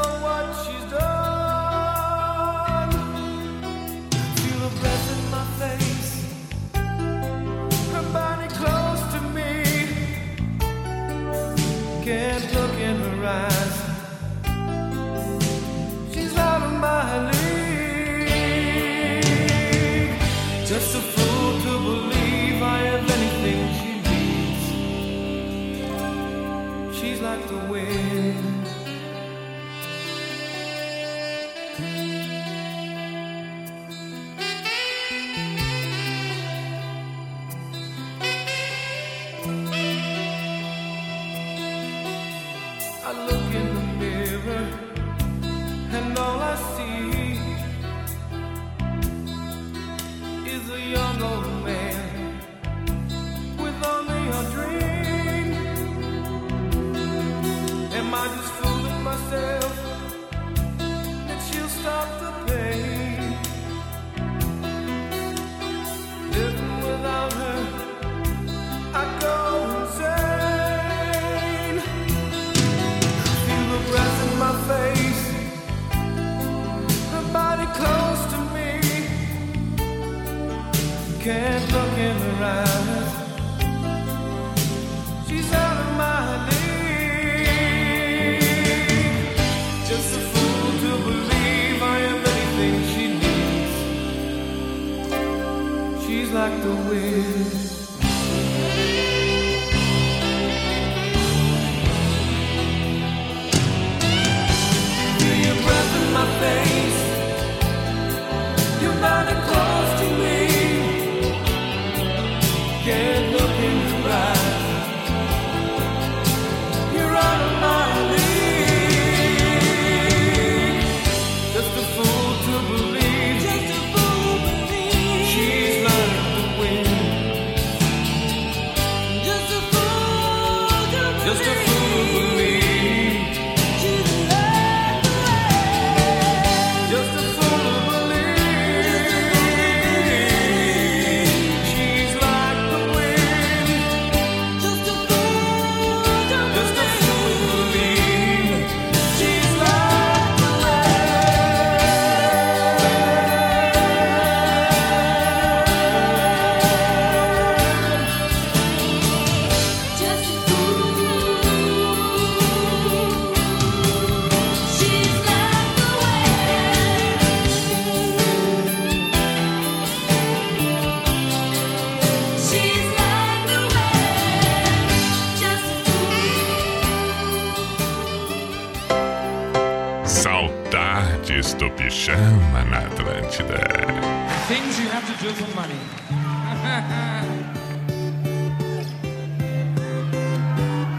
money.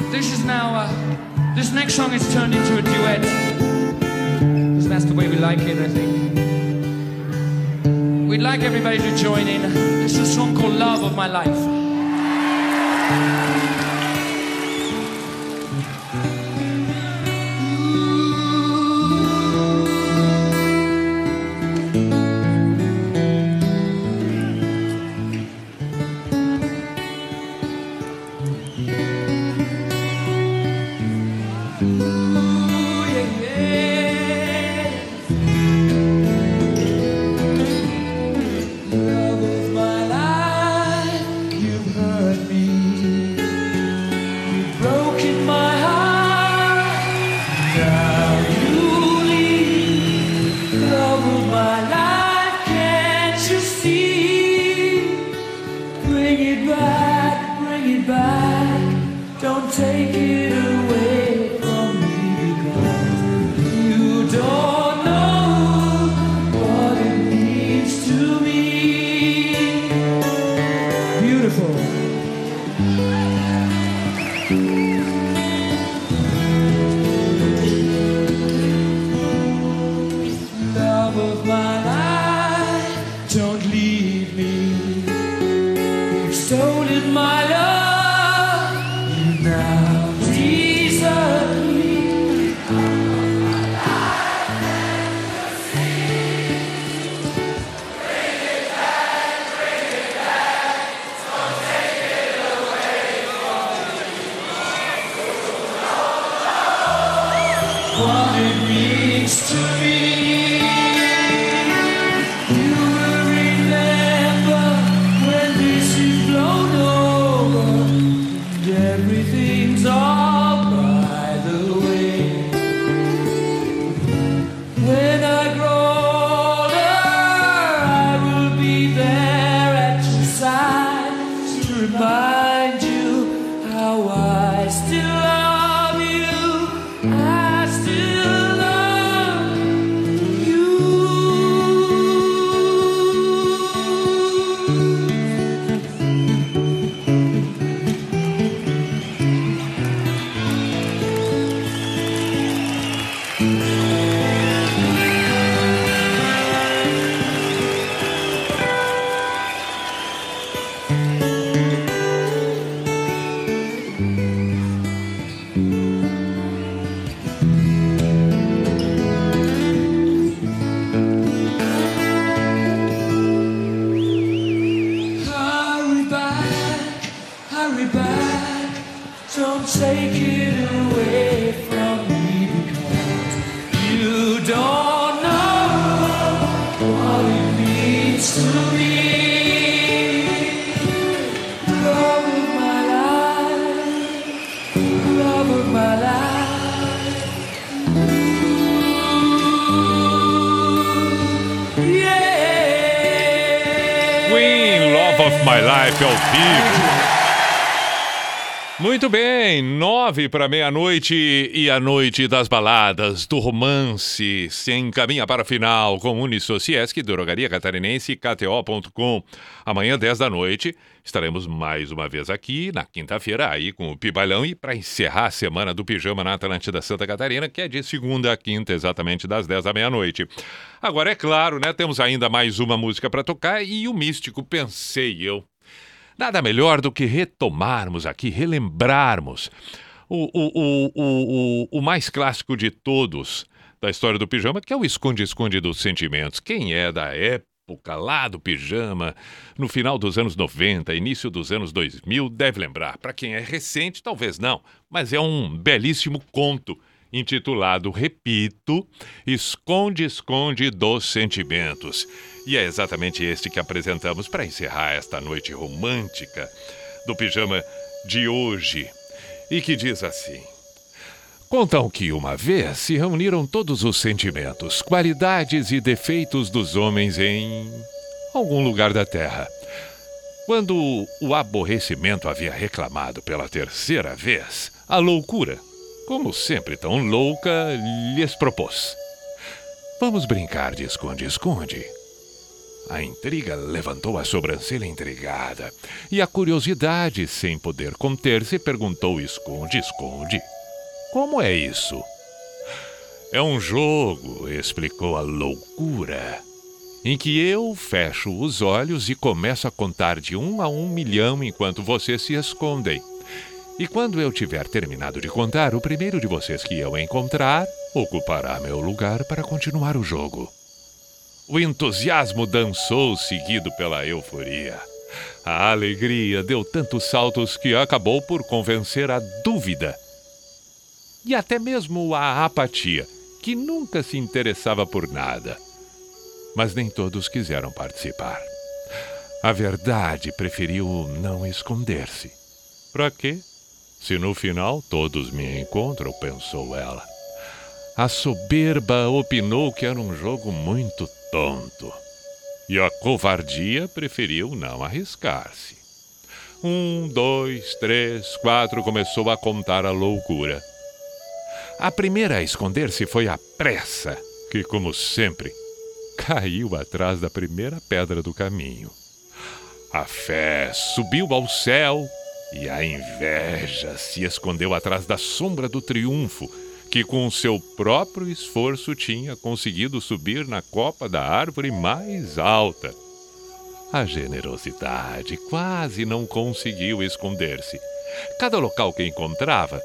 this is now, uh, this next song is turned into a duet. Because that's the way we like it, I think. We'd like everybody to join in. This is a song called Love of My Life. Queen, Love of My Life ao vivo. Muito bem, nove para meia-noite e a noite das baladas, do romance, se encaminha para a final com Unisociesc, Drogaria Catarinense KTO.com. Amanhã, 10 da noite, estaremos mais uma vez aqui, na quinta-feira, aí com o Pibalhão e para encerrar a semana do Pijama na Atlântida Santa Catarina, que é de segunda a quinta, exatamente das 10 da meia-noite. Agora, é claro, né, temos ainda mais uma música para tocar e o místico, pensei eu, Nada melhor do que retomarmos aqui, relembrarmos o, o, o, o, mais clássico de todos da história do pijama, que é o esconde-esconde dos sentimentos. Quem é da época lá do pijama, no final dos anos 90, início dos anos 2000, deve lembrar. Para quem é recente, talvez não, mas é um belíssimo conto intitulado, repito, Esconde-Esconde dos Sentimentos. E é exatamente este que apresentamos para encerrar esta noite romântica do pijama de hoje. E que diz assim: Contam que uma vez se reuniram todos os sentimentos, qualidades e defeitos dos homens em algum lugar da terra. Quando o aborrecimento havia reclamado pela terceira vez, a loucura, como sempre tão louca, lhes propôs: Vamos brincar de esconde-esconde. A intriga levantou a sobrancelha intrigada e a curiosidade, sem poder conter-se, perguntou: Esconde-esconde? Como é isso? É um jogo, explicou a loucura, em que eu fecho os olhos e começo a contar de um a um milhão enquanto vocês se escondem. E quando eu tiver terminado de contar, o primeiro de vocês que eu encontrar ocupará meu lugar para continuar o jogo. O entusiasmo dançou, seguido pela euforia. A alegria deu tantos saltos que acabou por convencer a dúvida. E até mesmo a apatia, que nunca se interessava por nada. Mas nem todos quiseram participar. A verdade preferiu não esconder-se. Para quê? Se no final todos me encontram, pensou ela. A soberba opinou que era um jogo muito tonto. E a covardia preferiu não arriscar-se. Um, dois, três, quatro, começou a contar a loucura. A primeira a esconder-se foi a pressa, que, como sempre, caiu atrás da primeira pedra do caminho. A fé subiu ao céu e a inveja se escondeu atrás da sombra do triunfo, que com seu próprio esforço tinha conseguido subir na copa da árvore mais alta. A generosidade quase não conseguiu esconder-se. Cada local que encontrava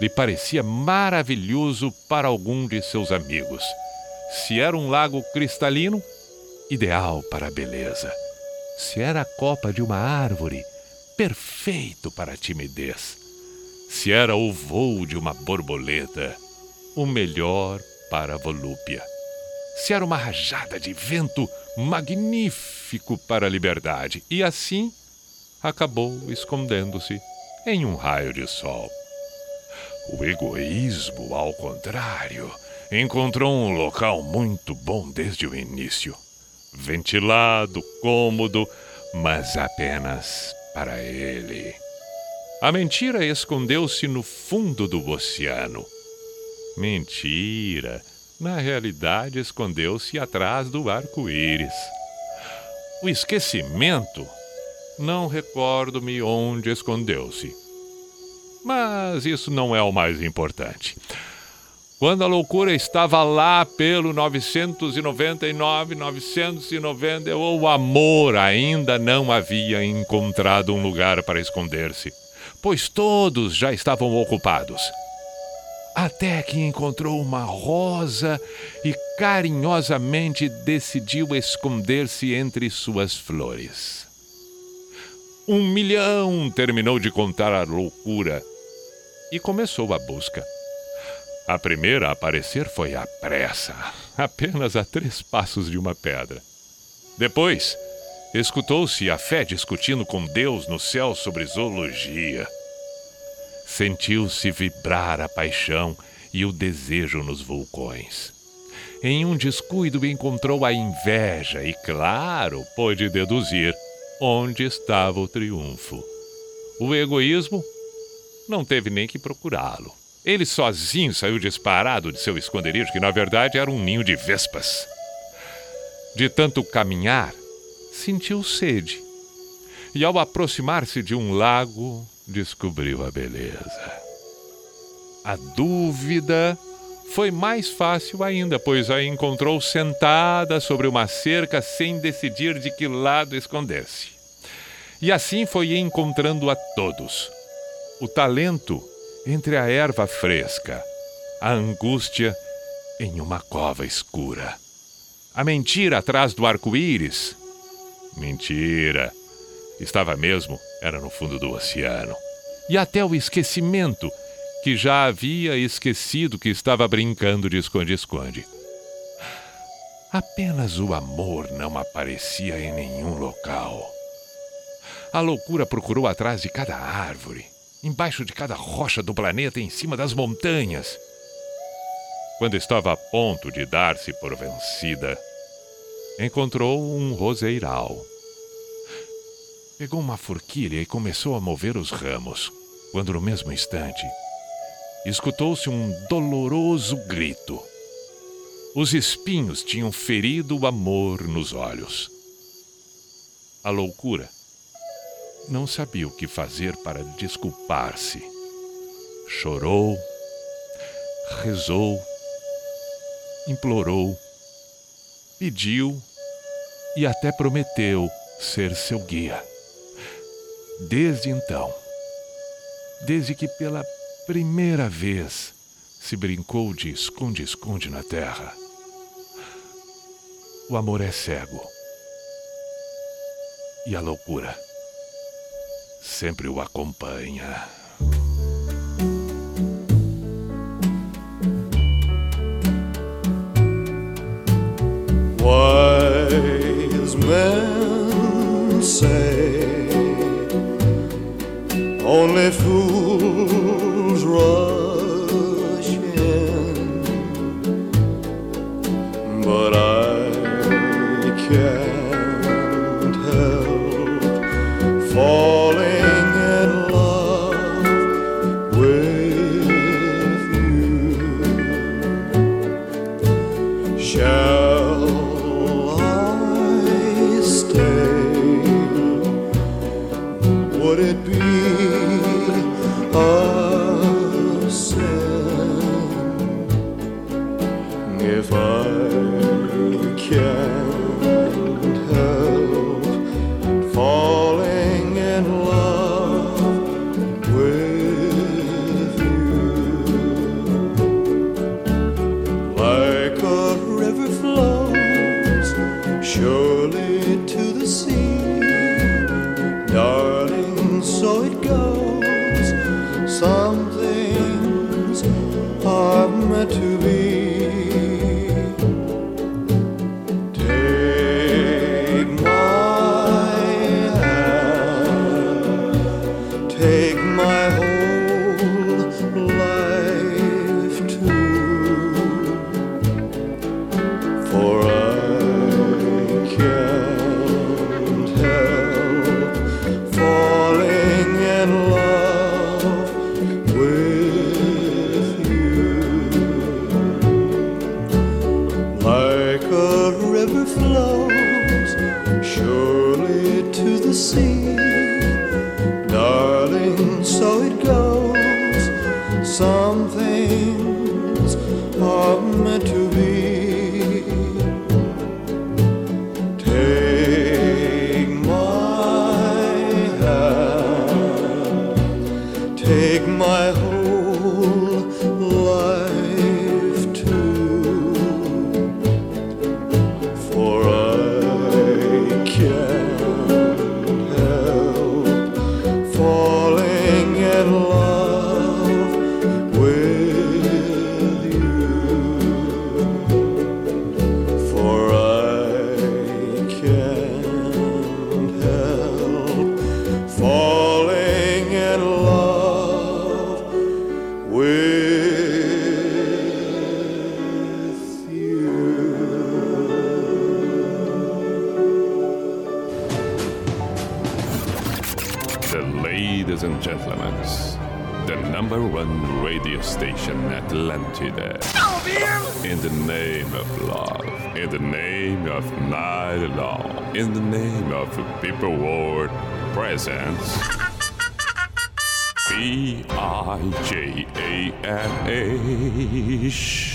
lhe parecia maravilhoso para algum de seus amigos. Se era um lago cristalino, ideal para a beleza. Se era a copa de uma árvore, perfeito para a timidez. Se era o voo de uma borboleta, o melhor para a volúpia. Se era uma rajada de vento, magnífico para a liberdade. E assim acabou escondendo-se em um raio de sol. O egoísmo, ao contrário, encontrou um local muito bom desde o início. Ventilado, cômodo, mas apenas para ele. A mentira escondeu-se no fundo do oceano. Mentira, na realidade, escondeu-se atrás do arco-íris. O esquecimento, não recordo-me onde escondeu-se. Mas isso não é o mais importante. Quando a loucura estava lá pelo 999, 990, o amor ainda não havia encontrado um lugar para esconder-se, pois todos já estavam ocupados. Até que encontrou uma rosa e carinhosamente decidiu esconder-se entre suas flores. Um milhão terminou de contar a loucura e começou a busca. A primeira a aparecer foi a pressa, apenas a três passos de uma pedra. Depois, escutou-se a fé discutindo com Deus no céu sobre zoologia. Sentiu-se vibrar a paixão e o desejo nos vulcões. Em um descuido encontrou a inveja e, claro, pôde deduzir onde estava o triunfo. O egoísmo não teve nem que procurá-lo. Ele sozinho saiu disparado de seu esconderijo, que na verdade era um ninho de vespas. De tanto caminhar, sentiu sede. E ao aproximar-se de um lago, descobriu a beleza. A dúvida foi mais fácil ainda, pois a encontrou sentada sobre uma cerca sem decidir de que lado esconder-se. E assim foi encontrando a todos. O talento entre a erva fresca, a angústia em uma cova escura, a mentira atrás do arco-íris. Mentira! Estava mesmo, era no fundo do oceano. E até o esquecimento, que já havia esquecido que estava brincando de esconde-esconde. Apenas o amor não aparecia em nenhum local. A loucura procurou atrás de cada árvore, embaixo de cada rocha do planeta, em cima das montanhas. Quando estava a ponto de dar-se por vencida, encontrou um roseiral. Pegou uma forquilha e começou a mover os ramos, quando no mesmo instante escutou-se um doloroso grito. Os espinhos tinham ferido o amor nos olhos. A loucura não sabia o que fazer para desculpar-se. Chorou, rezou, implorou, pediu e até prometeu ser seu guia. Desde então, desde que pela primeira vez se brincou de esconde-esconde na terra, o amor é cego e a loucura sempre o acompanha. Wise men say only fools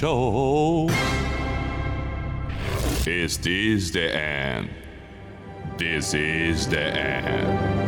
show. Is this the end? This is the end.